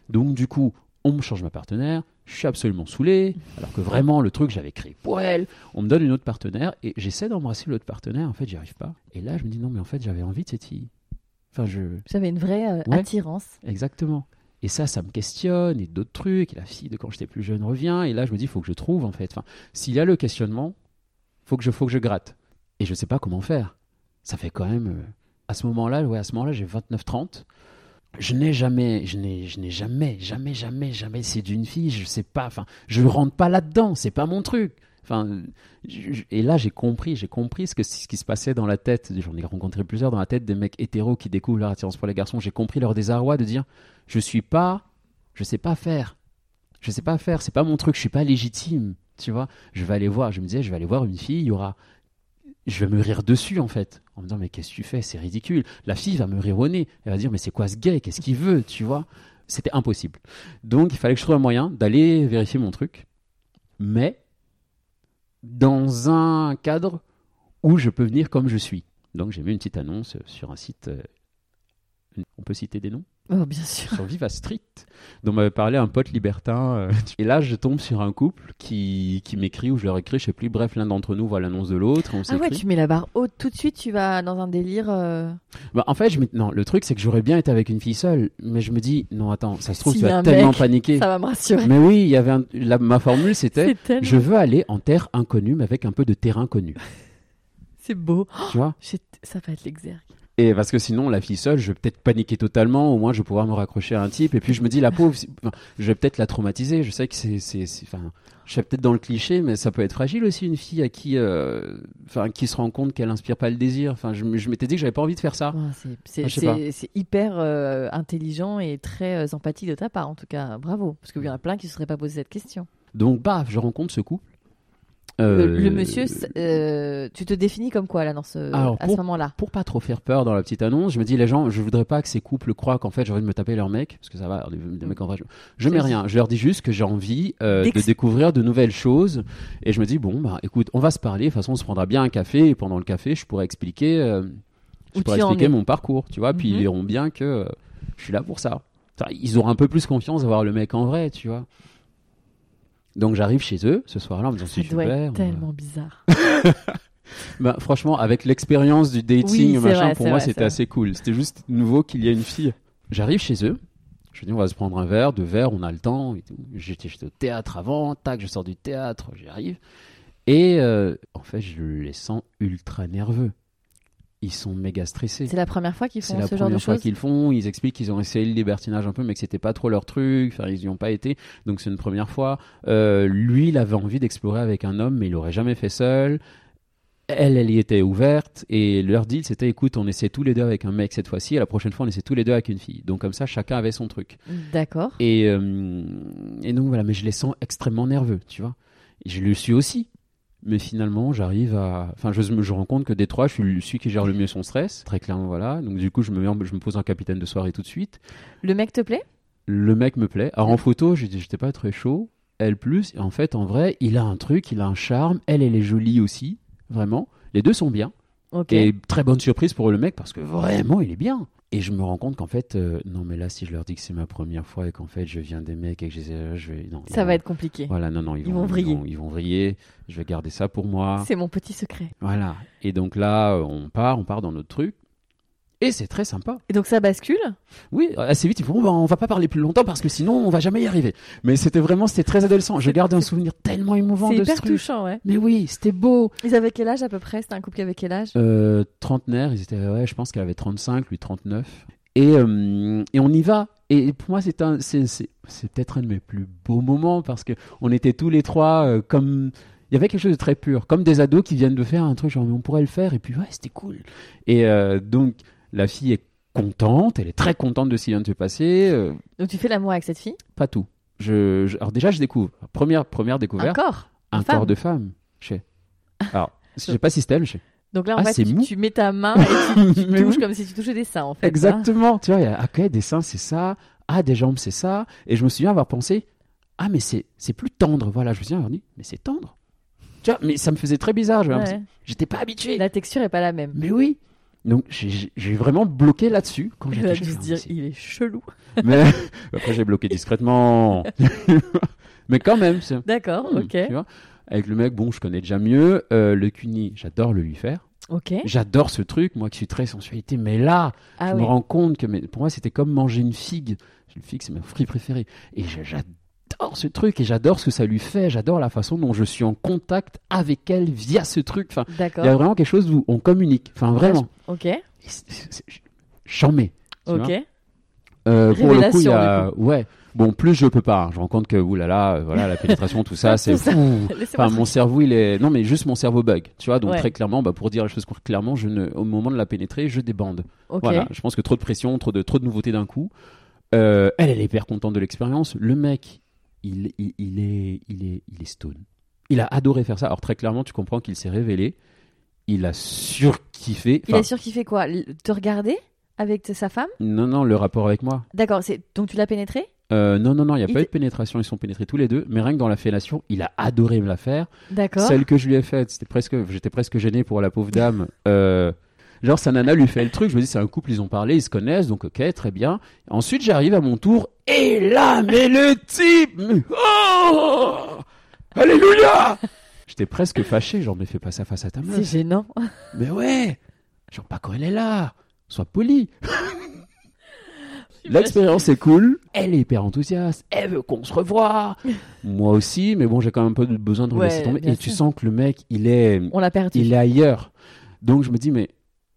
Donc du coup, on me change ma partenaire, je suis absolument saoulé, alors que vraiment le truc j'avais créé pour elle, on me donne une autre partenaire et j'essaie d'embrasser l'autre partenaire, en fait j'y arrive pas. Et là je me dis non mais en fait j'avais envie de cette fille. Enfin je... J'avais une vraie euh, Ouais. attirance. Exactement. Et ça, ça me questionne, et d'autres trucs. Et la fille de quand j'étais plus jeune revient, et là, je me dis, il faut que je trouve, en fait. Enfin, s'il y a le questionnement, faut que je, faut que je gratte. Et je sais pas comment faire. Ça fait quand même. euh, à ce moment-là, ouais, à ce moment-là, j'ai 29-30. Je n'ai jamais, je n'ai, je n'ai jamais, jamais, jamais, jamais séduit une fille. Je sais pas. Enfin, je rentre pas là-dedans. C'est pas mon truc. Enfin, et là, j'ai compris, j'ai compris ce, que, ce qui se passait dans la tête. J'en ai rencontré plusieurs dans la tête des mecs hétéros qui découvrent leur attirance pour les garçons. J'ai compris leur désarroi de dire, je suis pas, je sais pas faire, je sais pas faire. C'est pas mon truc. Je suis pas légitime. Tu vois, je vais aller voir. Je me disais, je vais aller voir une fille. Il y aura, je vais me rire dessus en fait, en me disant mais qu'est-ce que tu fais, c'est ridicule. La fille va me rire au nez. Elle va dire mais c'est quoi ce gay, qu'est-ce qu'il veut, tu vois? C'était impossible. Donc il fallait que je trouve un moyen d'aller vérifier mon truc, mais dans un cadre où je peux venir comme je suis. Donc j'ai mis une petite annonce sur un site. euh, On peut citer des noms? Oh, bien sûr. sur Viva Street, dont m'avait parlé un pote libertin. euh, et là, je tombe sur un couple qui, qui m'écrit, ou je leur écris, je sais plus. Bref, l'un d'entre nous voit l'annonce de l'autre. On Ah ouais, tu mets la barre haute tout de suite, tu vas dans un délire. euh, Bah, en fait, je me- non, le truc, c'est que j'aurais bien été avec une fille seule, mais je me dis, non, attends, ça se trouve, S'il tu vas tellement mec, paniquer. Ça va me rassurer. Mais oui, il y avait un- la- ma formule, c'était, tellement- je veux aller en terre inconnue, mais avec un peu de terrain connu. C'est beau. tu vois? J'ai- Ça va être l'exergue. Et parce que sinon, la fille seule, je vais peut-être paniquer totalement, au moins je vais pouvoir me raccrocher à un type. Et puis je me dis, la pauvre, je vais peut-être la traumatiser. Je sais que c'est. c'est- Enfin, je suis peut-être dans le cliché, mais ça peut être fragile aussi, une fille à qui, euh, enfin, qui se rend compte qu'elle inspire pas le désir. Enfin, je, je m'étais dit que j'avais pas envie de faire ça. Ouais, c'est- hyper euh, intelligent et très euh, empathique de ta part, en tout cas. Bravo. Parce qu'il y en a plein qui ne se seraient pas posé cette question. Donc, baf, je rencontre ce couple. Le, Euh, le monsieur, euh, tu te définis comme quoi là dans ce, Alors, à ce moment-là? Pour pas trop faire peur dans la petite annonce, je me dis les gens, je voudrais pas que ces couples croient qu'en fait j'ai envie de me taper leur mec, parce que ça va, des, des mecs en vrai, je, je mets rien. Je leur dis juste que j'ai envie euh, de découvrir de nouvelles choses, et je me dis bon bah écoute, on va se parler. De toute façon, on se prendra bien un café, et pendant le café, je pourrais expliquer, je pourrais expliquer mon parcours, tu vois. Puis ils verront bien que je suis là pour ça. Enfin, ils auront un peu plus confiance d'avoir le mec en vrai, tu vois. Donc j'arrive chez eux ce soir-là en me disant c'est super. être tellement bizarre. Bah, franchement, avec l'expérience du dating, Oui, machin, vrai, pour moi, c'était assez cool. C'était juste nouveau qu'il y ait une fille. J'arrive chez eux. Je dis, on va se prendre un verre, deux verres, on a le temps. j'étais au théâtre avant, tac, je sors du théâtre, j'y arrive. Et euh, en fait, je les sens ultra nerveux. Ils sont méga stressés. C'est la première fois qu'ils C'est font la ce genre de première fois choses qu'ils font. Ils expliquent qu'ils ont essayé le libertinage un peu, mais que c'était pas trop leur truc. Enfin, ils y ont pas été. Donc c'est une première fois. Euh, lui, il avait envie d'explorer avec un homme, mais il l'aurait jamais fait seul. Elle, elle y était ouverte. Et leur deal, c'était écoute, on essaie tous les deux avec un mec cette fois-ci. Et la prochaine fois, on essaie tous les deux avec une fille. Donc comme ça, chacun avait son truc. D'accord. Et, euh, et donc voilà, mais je les sens extrêmement nerveux, tu vois. Et je le suis aussi. Mais finalement, j'arrive à. Enfin, je me je rends compte que des trois, je suis celui qui gère le mieux son stress. Très clairement, voilà. Donc, du coup, je me, mets en- je me pose en capitaine de soirée tout de suite. Le mec te plaît? Le mec me plaît. Alors, en photo, j'étais j'étais pas très chaud. Elle plus. Et en fait, en vrai, il a un truc, il a un charme. Elle, elle est jolie aussi. Vraiment. Les deux sont bien. Et très bonne surprise pour le mec parce que vraiment, il est bien. Et je me rends compte qu'en fait, euh, non, mais là, si je leur dis que c'est ma première fois et qu'en fait, je viens des mecs et que je les ai- je vais. Non, Ça non, va être compliqué. Voilà, non, non, ils, Ils vont, vont vriller. Ils vont, ils vont vriller. Je vais garder ça pour moi. C'est mon petit secret. Voilà. Et donc là, on part, on part dans notre truc. Et c'est très sympa. Et donc ça bascule Oui, assez vite, ils font, bah, on va pas parler plus longtemps parce que sinon, on va jamais y arriver. Mais c'était vraiment, c'était très adolescent. Je garde un souvenir tellement émouvant de ce hyper truc. touchant, ouais. Mais oui, c'était beau. Ils avaient quel âge à peu près? C'était un couple qui avait quel âge? Euh, trentenaire, ils étaient, ouais, je pense qu'elle avait 35, lui 39. Et, euh, et on y va. Et pour moi, c'est un, peut-être un de mes plus beaux moments parce que on était tous les trois euh, comme, il y avait quelque chose de très pur, comme des ados qui viennent de faire un truc genre, on pourrait le faire. Et puis, ouais, c'était cool. Et euh, donc, la fille est contente, elle est très contente de ce qui vient de se passer. euh, Donc tu fais l'amour avec cette fille? pas tout. Je, je- alors déjà, je découvre. Première, première Un découverte, corps un femme? corps de femme. Chez. Alors, je sais pas si c'était elle, chez. Donc là, en Ah, fait, c'est tu, mou. tu mets ta main et tu, Mais touches oui. comme si tu touchais des seins, en fait. hein. Exactement. Tu vois, il y a, ah, ok, des seins, c'est ça. Ah, des jambes, c'est ça. Et je me souviens avoir pensé, ah, mais c'est, c'est plus tendre. Voilà, je me souviens avoir dit, mais c'est tendre. Tu vois, mais ça me faisait très bizarre. j'avais Ouais. l'impression- J'étais pas habitué. La texture est pas la même. Mais oui. Donc, j'ai- vraiment bloqué là-dessus quand j'ai dû se dire, il est chelou. Mais après, j'ai bloqué discrètement. mais quand même. D'accord, Hmm, ok. tu vois. Avec le mec, bon, je connais déjà mieux. Euh, le cuni, j'adore le lui faire. Ok. J'adore ce truc, moi qui suis très sensualité, mais là, Ah je oui. me rends compte que mais, pour moi, c'était comme manger une figue. Une figue, c'est mon fruit préféré. Et je- j'adore ce truc et j'adore ce que ça lui fait. J'adore la façon dont je suis en contact avec elle via ce truc. Enfin, il y a vraiment quelque chose où on communique. Enfin, vraiment. Ok. J'en mets. Ok. Euh, pour le coup, il y a... ouais. Bon, plus je peux pas. hein. Je me rends compte que, oulala, euh, voilà, la pénétration, tout ça, c'est fou. Enfin, mon cerveau, il est. Non, mais juste mon cerveau bug. Tu vois, donc Ouais. très clairement, bah, pour dire les choses clairement, je ne... au moment de la pénétrer, je débande. Ok. Voilà, je pense que trop de pression, trop de, trop de nouveautés d'un coup. Euh, elle, elle est hyper contente de l'expérience. Le mec, il, il, il est, il, est, il est stone. Il a adoré faire ça. Alors, très clairement, tu comprends qu'il s'est révélé. Il a surkiffé. Il a fait quoi? Te regarder avec sa femme? Non, non, le rapport avec moi. D'accord. Donc tu l'as pénétré? Euh, non, non, non, il n'y a Il pas eu de pénétration. Ils sont pénétrés tous les deux. Mais rien que dans la fellation, il a adoré me la faire. D'accord. Celle que je lui ai faite, c'était presque, j'étais presque gêné pour la pauvre dame. Euh, genre, sa nana lui fait le truc. Je me dis, c'est un couple, ils ont parlé, ils se connaissent, donc ok, très bien. Ensuite, j'arrive à mon tour, et là, mais le type, mais- oh Alléluia J'étais presque fâché, genre, mais fais pas ça face à ta C'est meuf. gênant. Mais ouais Genre, pas quand elle est là. Sois poli. L'expérience est cool, elle est hyper enthousiaste, elle veut qu'on se revoie. Moi aussi, mais bon, j'ai quand même un peu besoin de Ouais, laisser tomber. Et tu sens que le mec, il est, On l'a perdu. il est ailleurs. Donc je me dis, mais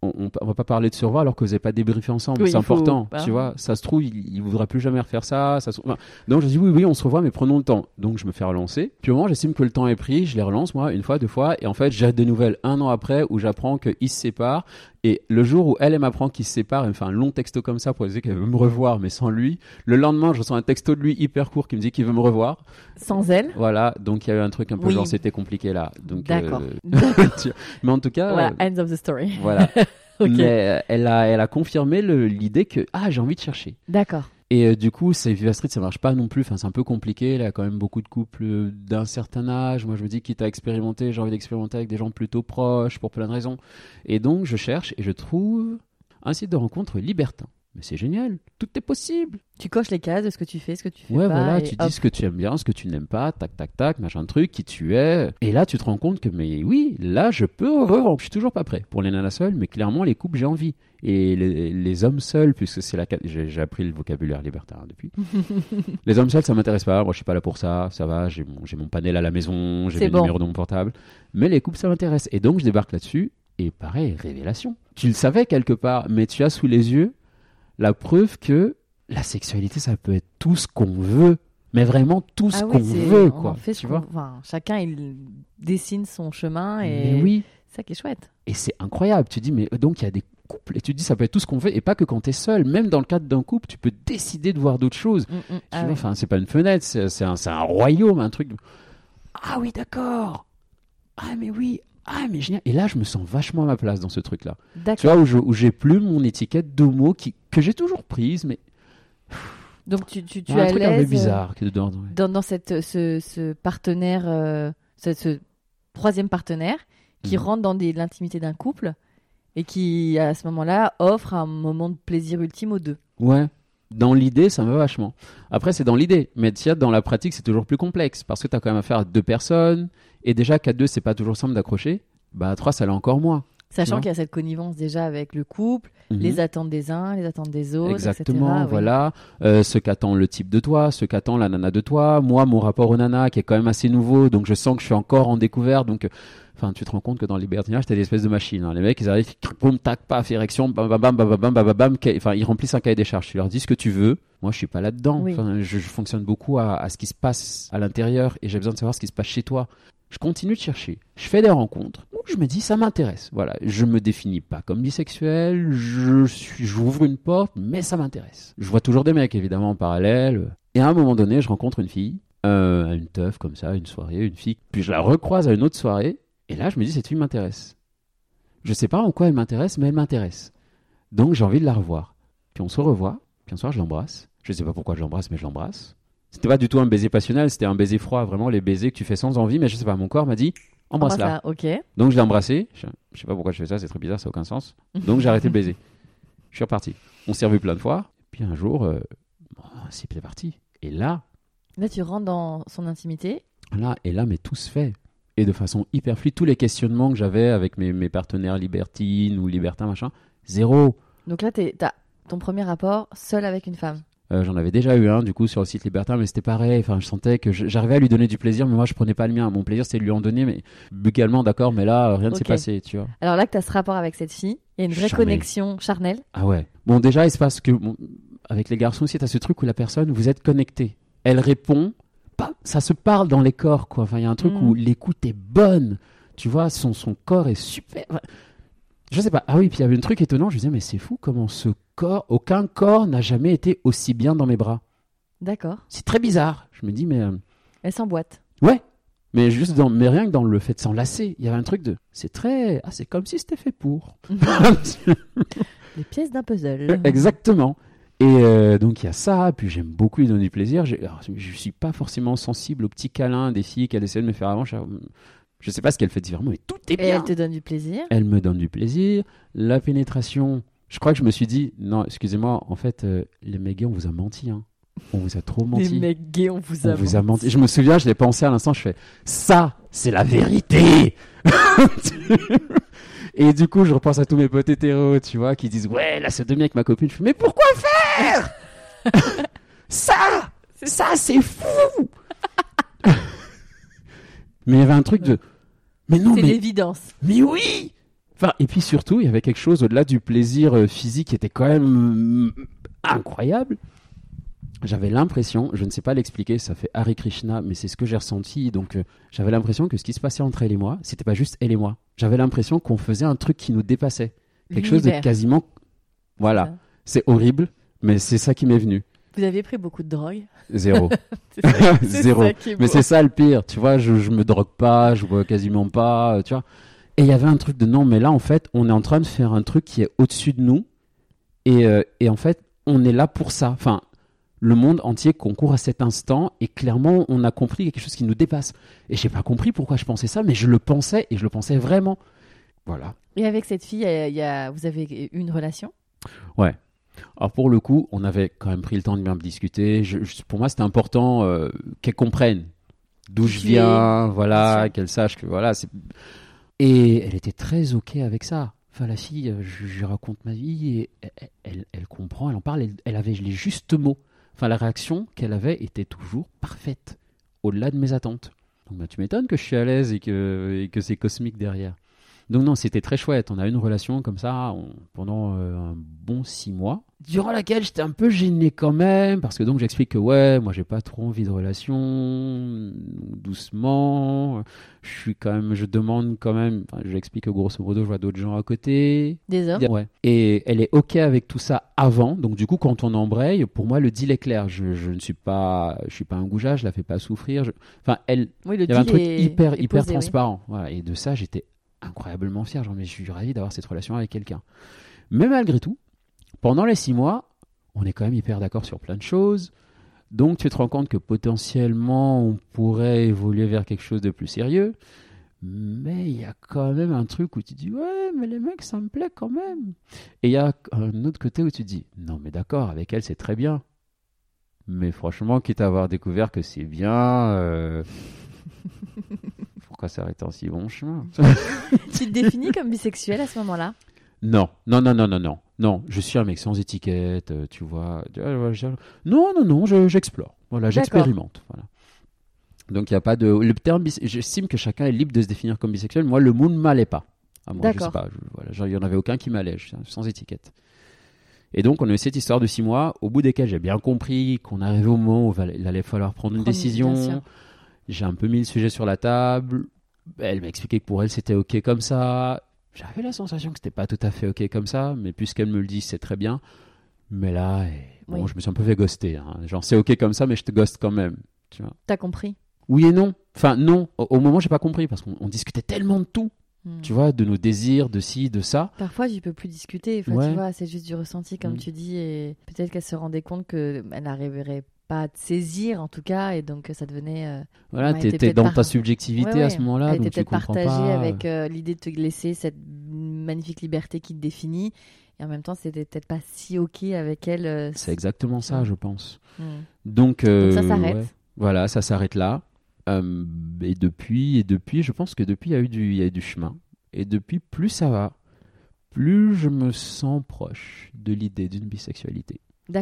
on, on, on va pas parler de se revoir alors que vous n'avez pas débriefé ensemble. Oui, c'est important, tu vois. Ça se trouve, il, il voudra plus jamais refaire ça. ça se- enfin, donc je dis, oui, oui, on se revoit, mais prenons le temps. Donc je me fais relancer. Puis au moment, j'estime que le temps est pris, je les relance, moi, une fois, deux fois. Et en fait, j'ai des nouvelles un an après où j'apprends qu'ils se séparent. Et le jour où elle, elle m'apprend qu'ils se séparent, elle me fait un long texto comme ça pour dire qu'elle veut me revoir, mais sans lui. Le lendemain, je reçois un texto de lui hyper court qui me dit qu'il veut me revoir. Sans elle. Voilà, donc il y a eu un truc un peu Oui. genre c'était compliqué là. D'accord. euh, tu- mais en tout cas, Voilà. euh, End of the story. voilà. Ok. Mais euh, elle a, elle a confirmé l'idée que ah j'ai envie de chercher. D'accord. Et euh, du coup, c'est Viva Street, ça marche pas non plus. Enfin, c'est un peu compliqué. Il y a quand même beaucoup de couples euh, d'un certain âge. Moi, je me dis quitte à expérimenter, j'ai envie d'expérimenter avec des gens plutôt proches pour plein de raisons. Et donc, je cherche et je trouve un site de rencontre libertin. Mais c'est génial, tout est possible. Tu coches les cases de ce que tu fais, ce que tu fais Ouais, pas. voilà, et tu hop. dis ce que tu aimes bien, ce que tu n'aimes pas, tac, tac, tac, machin truc, qui tu es. Et là, tu te rends compte que, mais oui, là, je peux re Je suis toujours pas prêt pour les nanas seules, mais clairement, les couples, j'ai envie. Et les, les hommes seuls, puisque c'est la. J'ai appris le vocabulaire libertin hein, depuis. les hommes seuls, ça m'intéresse pas. Moi, je suis pas là pour ça. Ça va, j'ai mon, j'ai mon panel à la maison, j'ai mes bon. numéros de mon portable. Mais les couples, ça m'intéresse. Et donc, je débarque là-dessus. Et pareil, révélation. Tu le savais quelque part, mais tu as sous les yeux la preuve que la sexualité, ça peut être tout ce qu'on veut, mais vraiment tout ce Ah qu'on veut, quoi. en fait tu vois enfin, chacun il dessine son chemin et Mais oui, c'est ça qui est chouette. et c'est incroyable. Tu dis, mais euh, donc il y a des couples, et tu te dis, ça peut être tout ce qu'on veut, et pas que quand tu es seul. Même dans le cadre d'un couple, tu peux décider de voir d'autres choses. Mm, mm. Tu Ah vois, ouais. Enfin, c'est pas une fenêtre, c'est un, un royaume, un truc. Ah oui, d'accord. Ah mais oui. Ah mais génial. Et là, je me sens vachement à ma place dans ce truc-là. Tu D'accord. vois, où j'ai plus mon étiquette d'homo qui, que j'ai toujours prise, mais Donc tu, tu, tu il y a es un truc un peu euh, bizarre que dedans. ouais. dans, dans cette, ce, ce partenaire, euh, ce, ce troisième partenaire qui Mhm. rentre dans l'intimité d'un couple et qui, à ce moment-là, offre un moment de plaisir ultime aux deux. Ouais. Dans l'idée, ça me va vachement. Après, c'est dans l'idée. Mais sais, dans la pratique, c'est toujours plus complexe. Parce que tu as quand même affaire à deux personnes. Et déjà qu'à deux, c'est pas toujours simple d'accrocher. Bah, à trois, ça l'est encore moins. Sachant qu'il y a cette connivence déjà avec le couple, mhm. les attentes des uns, les attentes des autres. Exactement, voilà. Euh, ce qu'attend le type de toi, ce qu'attend la nana de toi. Moi, mon rapport aux nanas qui est quand même assez nouveau, donc je sens que je suis encore en découverte. Donc, euh, enfin, tu te rends compte que dans l'hibernage, t'as des espèces de machines. Hein. Les mecs, ils arrivent, boum, tac, paf, érection, bam, bam, bam, bam, bam, bam, bam, Enfin, ils remplissent un cahier des charges. Tu leur dis ce que tu veux. Moi, je suis pas là-dedans. Je, fonctionne beaucoup à, ce qui se passe à l'intérieur et j'ai besoin de savoir ce qui se passe chez toi. Je continue de chercher. Je fais des rencontres où je me dis ça m'intéresse. Voilà, je me définis pas comme bisexuel. Je suis, j'ouvre une porte, mais ça m'intéresse. Je vois toujours des mecs évidemment en parallèle. Et à un moment donné, je rencontre une fille, euh, une teuf comme ça, une soirée, une fille. Puis je la recroise à une autre soirée. Et là, je me dis cette fille m'intéresse. Je sais pas en quoi elle m'intéresse, mais elle m'intéresse. Donc j'ai envie de la revoir. Puis on se revoit. Puis un soir, je l'embrasse. Je sais pas pourquoi je l'embrasse, mais je l'embrasse. C'était pas du tout un baiser passionnel, c'était un baiser froid, vraiment les baisers que tu fais sans envie, mais je sais pas, mon corps m'a dit embrasse-la. Ok. Donc je l'ai embrassé. Je, je sais pas pourquoi je fais ça, c'est très bizarre, ça n'a aucun sens. Donc j'ai arrêté de baiser. Je suis reparti. On s'est revu plein de fois. Puis un jour, euh, bon, c'est parti. Et là, Là, tu rentres dans son intimité. là, et là, mais tout se fait. et de façon hyper fluide. Tous les questionnements que j'avais avec mes, mes partenaires libertines ou libertins, machin, zéro. Donc là, t'as ton premier rapport seul avec une femme. Euh, J'en avais déjà eu un du coup sur le site libertin, mais c'était pareil. Enfin, je sentais que j'arrivais à lui donner du plaisir, mais moi je prenais pas le mien. Mon plaisir c'était de lui en donner, mais buccalement d'accord, mais là rien ne s'est passé, tu vois. Alors là que tu as ce rapport avec cette fille, il y a une vraie connexion charnelle. Ah ouais. Bon, déjà, il se passe que bon, avec les garçons aussi, t'as ce truc où la personne, vous êtes connecté. Elle répond, pas, ça se parle dans les corps, quoi. Enfin, il y a un truc Mm. où l'écoute est bonne. Tu vois, son, son corps est super. Je sais pas. Ah oui, puis il y avait un truc étonnant. Je me disais, mais c'est fou comment ce corps, aucun corps n'a jamais été aussi bien dans mes bras. D'accord. C'est très bizarre. Je me dis, mais. euh, Elle s'emboîte. Ouais. Mais juste dans, mais rien que dans le fait de s'enlacer, il y avait un truc de, c'est très, ah, c'est comme si c'était fait pour. Les pièces d'un puzzle. Exactement. Et euh, donc il y a ça, puis j'aime beaucoup lui donner du plaisir. Alors, je suis pas forcément sensible aux petits câlins des filles qu'elle essaie de me faire avant. Je, sais pas ce qu'elle fait différemment, mais tout est Et bien. elle te donne du plaisir. Elle me donne du plaisir. La pénétration, je crois que je me suis dit, non, excusez-moi, en fait, euh, les mecs gays, on vous a menti. Hein. On vous a trop menti. Les mecs gays, on vous on a vous a menti. Je me souviens, je l'ai pensé à l'instant, je fais, ça, c'est la vérité. Et du coup, je repense à tous mes potes hétéros, tu vois, qui disent, ouais, là, c'est demi avec ma copine. Je fais, mais pourquoi faire? Ça Ça, c'est fou Mais il y avait un truc de, mais non, C'est mais l'évidence. mais oui Enfin, et puis surtout, il y avait quelque chose au-delà du plaisir euh, physique qui était quand même euh, incroyable. J'avais l'impression, je ne sais pas l'expliquer, ça fait Hare Krishna, mais c'est ce que j'ai ressenti. Donc, euh, j'avais l'impression que ce qui se passait entre elle et moi, c'était pas juste elle et moi. J'avais l'impression qu'on faisait un truc qui nous dépassait. Quelque chose de quasiment. Voilà. C'est horrible, mais c'est ça qui m'est venu. Vous aviez pris beaucoup de drogue. Zéro. C'est ça- Zéro. ça qui est Mais c'est ça le pire, tu vois, je, je me drogue pas, je bois quasiment pas, euh, tu vois. Et il y avait un truc de non, mais là, en fait, on est en train de faire un truc qui est au-dessus de nous. Et, euh, et en fait, on est là pour ça. Enfin, le monde entier concourt à cet instant et clairement, on a compris quelque chose qui nous dépasse. Et j'ai pas compris pourquoi je pensais ça, mais je le pensais et je le pensais vraiment. Voilà. Et avec cette fille, il y a- vous avez eu une relation? Alors pour le coup, on avait quand même pris le temps de bien discuter. Je- je- pour moi, c'était important euh, qu'elle comprenne d'où je viens, voilà, qu'elle sache que voilà. c'est- Et elle était très ok avec ça. Enfin, la fille, euh, je, raconte ma vie et elle, elle- elle comprend, elle en parle. Elle, elle avait les justes mots. Enfin, la réaction qu'elle avait était toujours parfaite, au-delà de mes attentes. Donc, bah, tu m'étonnes que je suis à l'aise et que, et que c'est cosmique derrière. Donc non, c'était très chouette. On a eu une relation comme ça on- pendant euh, un bon six mois, durant laquelle j'étais un peu gêné quand même, parce que donc j'explique que ouais, moi j'ai pas trop envie de relation, doucement. Je suis quand même, je demande quand même. enfin, j'explique que grosso modo, je vois d'autres gens à côté. Des hommes Ouais. Et elle est ok avec tout ça avant. Donc du coup, quand on embraye, pour moi le deal est clair. Je, je ne suis pas, je suis pas un goujat, je la fais pas souffrir. Je- Enfin, elle, Oui, le il y avait un truc est- hyper, est hyper posé, oui. transparent. Voilà. Et de ça, j'étais incroyablement fier. Genre, mais je suis ravi d'avoir cette relation avec quelqu'un. Mais malgré tout, pendant les six mois, on est quand même hyper d'accord sur plein de choses. Donc, tu te rends compte que potentiellement, on pourrait évoluer vers quelque chose de plus sérieux. Mais il y a quand même un truc où tu dis, ouais, mais les mecs, ça me plaît quand même. Et il y a un autre côté où tu dis, non, mais d'accord, avec elle, c'est très bien. Mais franchement, quitte à avoir découvert que c'est bien, euh, pourquoi s'arrêter en si bon chemin Tu te définis comme bisexuel à ce moment-là? Non, non, non, non, non, non. Non, je suis un mec sans étiquette, euh, tu vois. Non, non, non, je- j'explore. Voilà, j'expérimente. Voilà. Donc il n'y a pas de. Le terme bis- J'estime que chacun est libre de se définir comme bisexuel. Moi, le mot ne m'allait pas. À moi, je sais D'accord. pas. je- voilà, genre, il n'y en avait aucun qui m'allait, je suis sans étiquette. Et donc, on a eu cette histoire de six mois, au bout desquels j'ai bien compris qu'on arrivait au moment où il allait falloir prendre une décision. J'ai un peu mis le sujet sur la table. Elle m'a expliqué que pour elle, c'était OK comme ça. J'avais la sensation que c'était pas tout à fait OK comme ça, mais puisqu'elle me le dit, c'est très bien. Mais là, eh, bon, Oui. je me suis un peu fait ghoster. hein. Genre, c'est OK comme ça, mais je te ghoste quand même. Tu vois. T'as compris Oui et non. Enfin, non. Au, au moment, j'ai pas compris parce qu'on on discutait tellement de tout. Hmm. Tu vois, de nos désirs, de ci, de ça. Parfois, tu peux plus discuter. Enfin, Ouais. Tu vois, c'est juste du ressenti, comme Mm. tu dis. Et peut-être qu'elle se rendait compte qu'elle n'arriverait pas te saisir, en tout cas, et donc ça devenait. euh, Voilà, t'es peut-être dans par- ta subjectivité ouais, à ce moment-là, donc tu peut-être comprends partagée pas. avec euh, l'idée de te laisser cette magnifique liberté qui te définit. Et en même temps, c'était peut-être pas si OK avec elle. euh, C'est exactement ça, Ouais. je pense. Hmm. Donc, Donc ça euh, s'arrête. Voilà, ça s'arrête là. Euh, et depuis, et depuis, je pense que depuis, il y a eu du, il y a eu du chemin. Et depuis, plus ça va, plus je me sens proche de l'idée d'une bisexualité.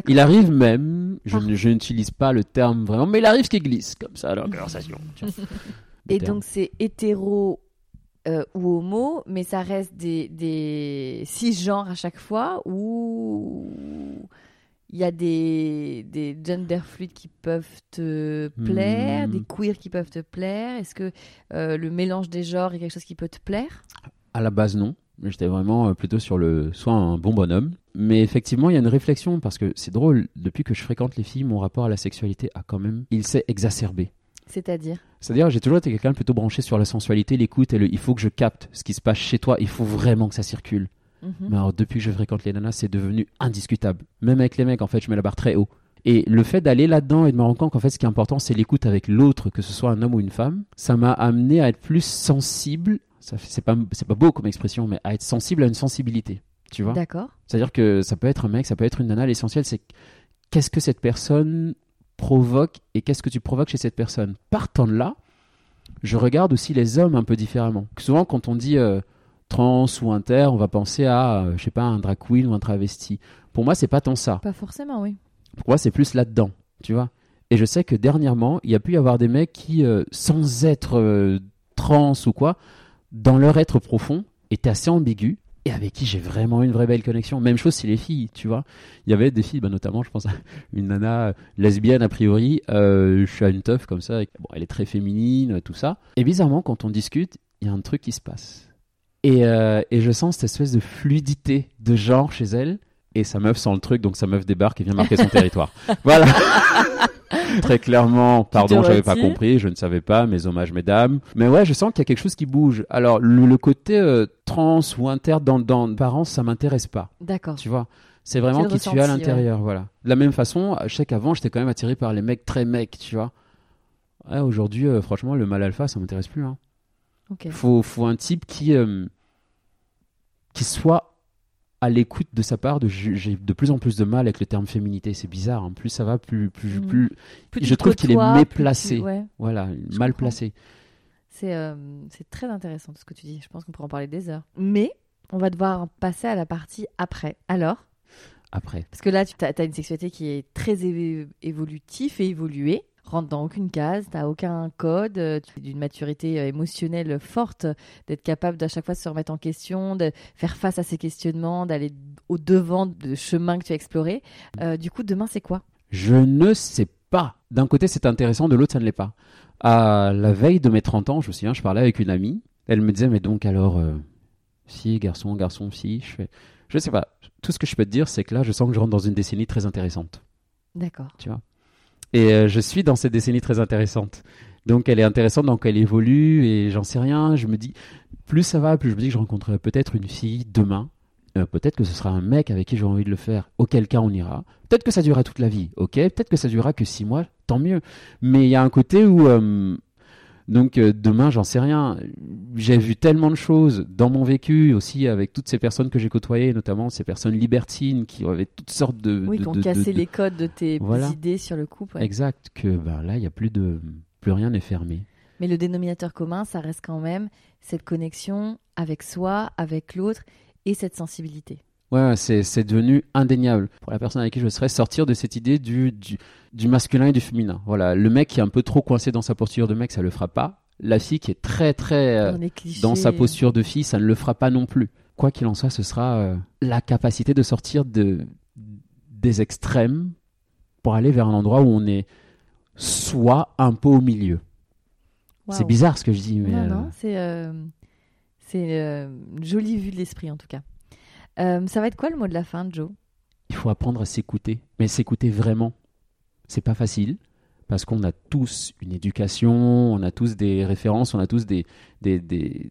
Il arrive même, je, Ah. je n'utilise pas le terme vraiment, mais il arrive qu'il glisse comme ça dans la conversation. Et terme. donc c'est hétéro euh, ou homo, mais ça reste des, des cisgenres à chaque fois ou il y a des, des gender fluides qui peuvent te plaire, Hmm. des queers qui peuvent te plaire. Est-ce que euh, le mélange des genres est quelque chose qui peut te plaire? À la base, non. J'étais vraiment euh, plutôt sur le soit un bon bonhomme. Mais effectivement, il y a une réflexion parce que c'est drôle. Depuis que je fréquente les filles, mon rapport à la sexualité a quand même, il s'est exacerbé. C'est-à-dire? C'est-à-dire, j'ai toujours été quelqu'un plutôt branché sur la sensualité, l'écoute et le. Il faut que je capte ce qui se passe chez toi. Il faut vraiment que ça circule. Mhm. Mais alors, depuis que je fréquente les nanas, c'est devenu indiscutable. Même avec les mecs, en fait, je mets la barre très haut. Et le fait d'aller là-dedans et de me rendre compte qu'en fait, ce qui est important, c'est l'écoute avec l'autre, que ce soit un homme ou une femme, ça m'a amené à être plus sensible. Ça fait- C'est pas, c'est pas beau comme expression, mais à être sensible à une sensibilité. Tu vois D'accord. C'est-à-dire que ça peut être un mec, ça peut être une nana. L'essentiel, c'est qu'est-ce que cette personne provoque et qu'est-ce que tu provoques chez cette personne. Partant de là, je regarde aussi les hommes un peu différemment. Souvent, quand on dit euh, trans ou inter, on va penser à, euh, je sais pas, un drag queen ou un travesti. Pour moi, c'est pas tant ça. Pas forcément, oui. Pour moi, c'est plus là-dedans, tu vois. Et je sais que dernièrement, il y a pu y avoir des mecs qui, euh, sans être euh, trans ou quoi, dans leur être profond, étaient assez ambigus et avec qui j'ai vraiment une vraie belle connexion. Même chose si les filles, tu vois. Il y avait des filles, bah, notamment, je pense à une nana euh, lesbienne a priori, euh, je suis à une teuf comme ça, et- bon, elle est très féminine, tout ça. Et bizarrement, quand on discute, il y a un truc qui se passe. Et, euh, et je sens cette espèce de fluidité de genre chez elle. Et sa meuf sent le truc, donc sa meuf débarque et vient marquer son territoire. Voilà. Très clairement, pardon, j'avais pas compris, je ne savais pas, mes hommages, mesdames. Mais ouais, je sens qu'il y a quelque chose qui bouge. Alors, le, le côté euh, trans ou inter dans, dans parents, ça m'intéresse pas. D'accord. Tu vois? C'est vraiment qui tu es à l'intérieur, voilà. De la même façon, je sais qu'avant, j'étais quand même attiré par les mecs très mecs, tu vois. Ouais, Aujourd'hui, euh, franchement, le mal alpha, ça m'intéresse plus. Hein. Faut, faut un type qui, euh, qui soit à l'écoute de sa part. De, j'ai de plus en plus de mal avec le terme féminité. C'est bizarre. hein. Plus ça va, plus, plus, Mhm. plus je trouve qu'il est méplacé. tu- ouais. voilà, Je mal comprends. placé. C'est euh, c'est très intéressant tout ce que tu dis. Je pense qu'on pourra en parler des heures. Mais on va devoir passer à la partie après. Alors, Après, parce que là, tu as, une sexualité qui est très évo- évolutive et évoluée. Rentre dans aucune case, t'as aucun code, euh, tu es d'une maturité euh, émotionnelle forte, d'être capable d'à chaque fois se remettre en question, de faire face à ces questionnements, d'aller au devant de chemin que tu as exploré. Euh, du coup, demain, c'est quoi? Je ne sais pas. D'un côté, c'est intéressant, de l'autre, ça ne l'est pas. À la veille de mes 30 ans, je me souviens, je parlais avec une amie. Elle me disait, mais donc alors, euh, fille, garçon, garçon, fille, je fais, je sais pas. Tout ce que je peux te dire, c'est que là, je sens que je rentre dans une décennie très intéressante. D'accord. tu vois? Et euh, je suis dans cette décennie très intéressante. Donc elle est intéressante, donc elle évolue et j'en sais rien. Je me dis, plus ça va, plus je me dis que je rencontrerai peut-être une fille demain. Euh, peut-être que ce sera un mec avec qui j'aurai envie de le faire. Auquel cas on ira. Peut-être que ça durera toute la vie. Ok. Peut-être que ça durera que six mois. Tant mieux. Mais il y a un côté où euh, donc euh, demain, j'en sais rien. J'ai vu tellement de choses dans mon vécu aussi avec toutes ces personnes que j'ai côtoyées, notamment ces personnes libertines qui avaient toutes sortes de Oui, de- qui ont de- cassé de- les codes de tes Voilà. idées sur le couple. ouais. Exact, que ben, là, il n'y a plus de. Plus rien n'est fermé. Mais le dénominateur commun, ça reste quand même cette connexion avec soi, avec l'autre et cette sensibilité. Ouais, c'est devenu indéniable pour la personne avec qui je serais sortir de cette idée du, du, du masculin et du féminin. Voilà, le mec qui est un peu trop coincé dans sa posture de mec, ça le fera pas. La fille qui est très très euh, Dans sa posture de fille, ça ne le fera pas non plus. Quoi qu'il en soit, ce sera euh, la capacité de sortir de, des extrêmes pour aller vers un endroit où on est soit un peu au milieu. C'est bizarre ce que je dis, mais Non, euh, non, c'est euh, c'est euh, une jolie vue de l'esprit en tout cas. Euh, ça va être quoi le mot de la fin, Joe? Il faut apprendre à s'écouter, mais s'écouter vraiment. C'est pas facile parce qu'on a tous une éducation, on a tous des références, on a tous des, des, des-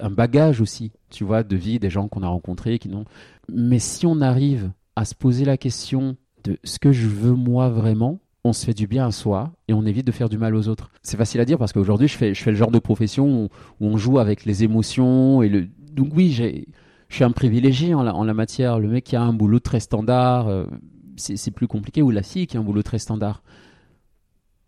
un bagage aussi, tu vois, de vie, des gens qu'on a rencontrés, qui n'ont. Mais si on arrive à se poser la question de ce que je veux moi vraiment, on se fait du bien à soi et on évite de faire du mal aux autres. C'est facile à dire parce qu'aujourd'hui, je fais, je fais le genre de profession où, on joue avec les émotions et le. Donc oui, j'ai je suis un privilégié en la, en la matière. Le mec qui a un boulot très standard, euh, c'est plus compliqué, ou la fille qui a un boulot très standard.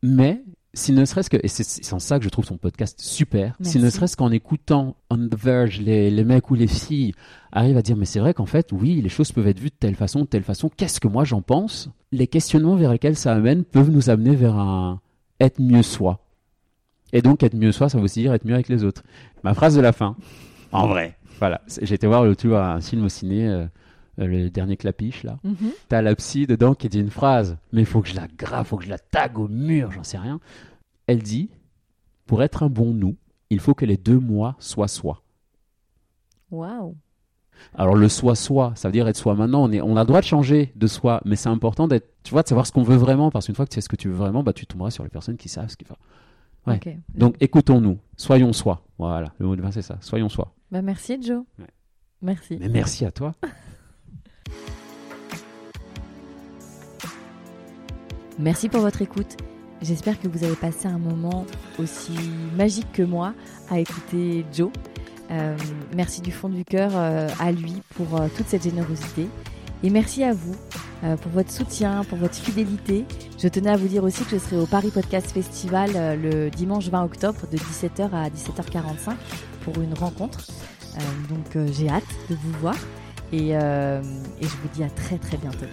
Mais si ne serait-ce que, et c'est en ça que je trouve ton podcast super, si ne Merci. serait-ce qu'en écoutant On the Verge, les, les mecs ou les filles arrivent à dire, mais c'est vrai qu'en fait, oui, les choses peuvent être vues de telle façon, de telle façon, qu'est-ce que moi j'en pense? Les questionnements vers lesquels ça amène peuvent nous amener vers un être mieux soi. Et donc, être mieux soi, ça veut aussi dire être mieux avec les autres. Ma phrase de la fin, en vrai, voilà, été voir l'autre jour un film au ciné, euh, euh, le dernier clapiche, là. Mhm. T'as la psy dedans qui dit une phrase, mais il faut que je la grave, faut que je la tague au mur, j'en sais rien. Elle dit Pour être un bon nous, il faut que les deux moi soient soi. Waouh. Alors le soi-soi, ça veut dire être soi. Maintenant, on, est, on a le droit de changer de soi, mais c'est important d'être, tu vois, de savoir ce qu'on veut vraiment, parce qu'une fois que tu sais ce que tu veux vraiment, bah, tu tomberas sur les personnes qui savent ce qu'il faut. Ouais. Donc écoutons-nous, soyons soi. Voilà, le mot de fin c'est ça, soyons soi. Bah, merci Joe. Ouais. Merci. Mais merci à toi. Merci pour votre écoute. J'espère que vous avez passé un moment aussi magique que moi à écouter Joe. Euh, merci du fond du cœur euh, à lui pour euh, toute cette générosité. Et merci à vous pour votre soutien, pour votre fidélité. Je tenais à vous dire aussi que je serai au Paris Podcast Festival le dimanche 20 octobre de 17h à 17h45 pour une rencontre. Euh, donc euh, j'ai hâte de vous voir et, euh, et je vous dis à très très bientôt.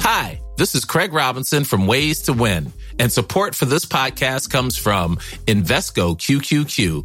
Hi, this is Craig Robinson from Ways to Win, and support for this podcast comes from Invesco QQQ,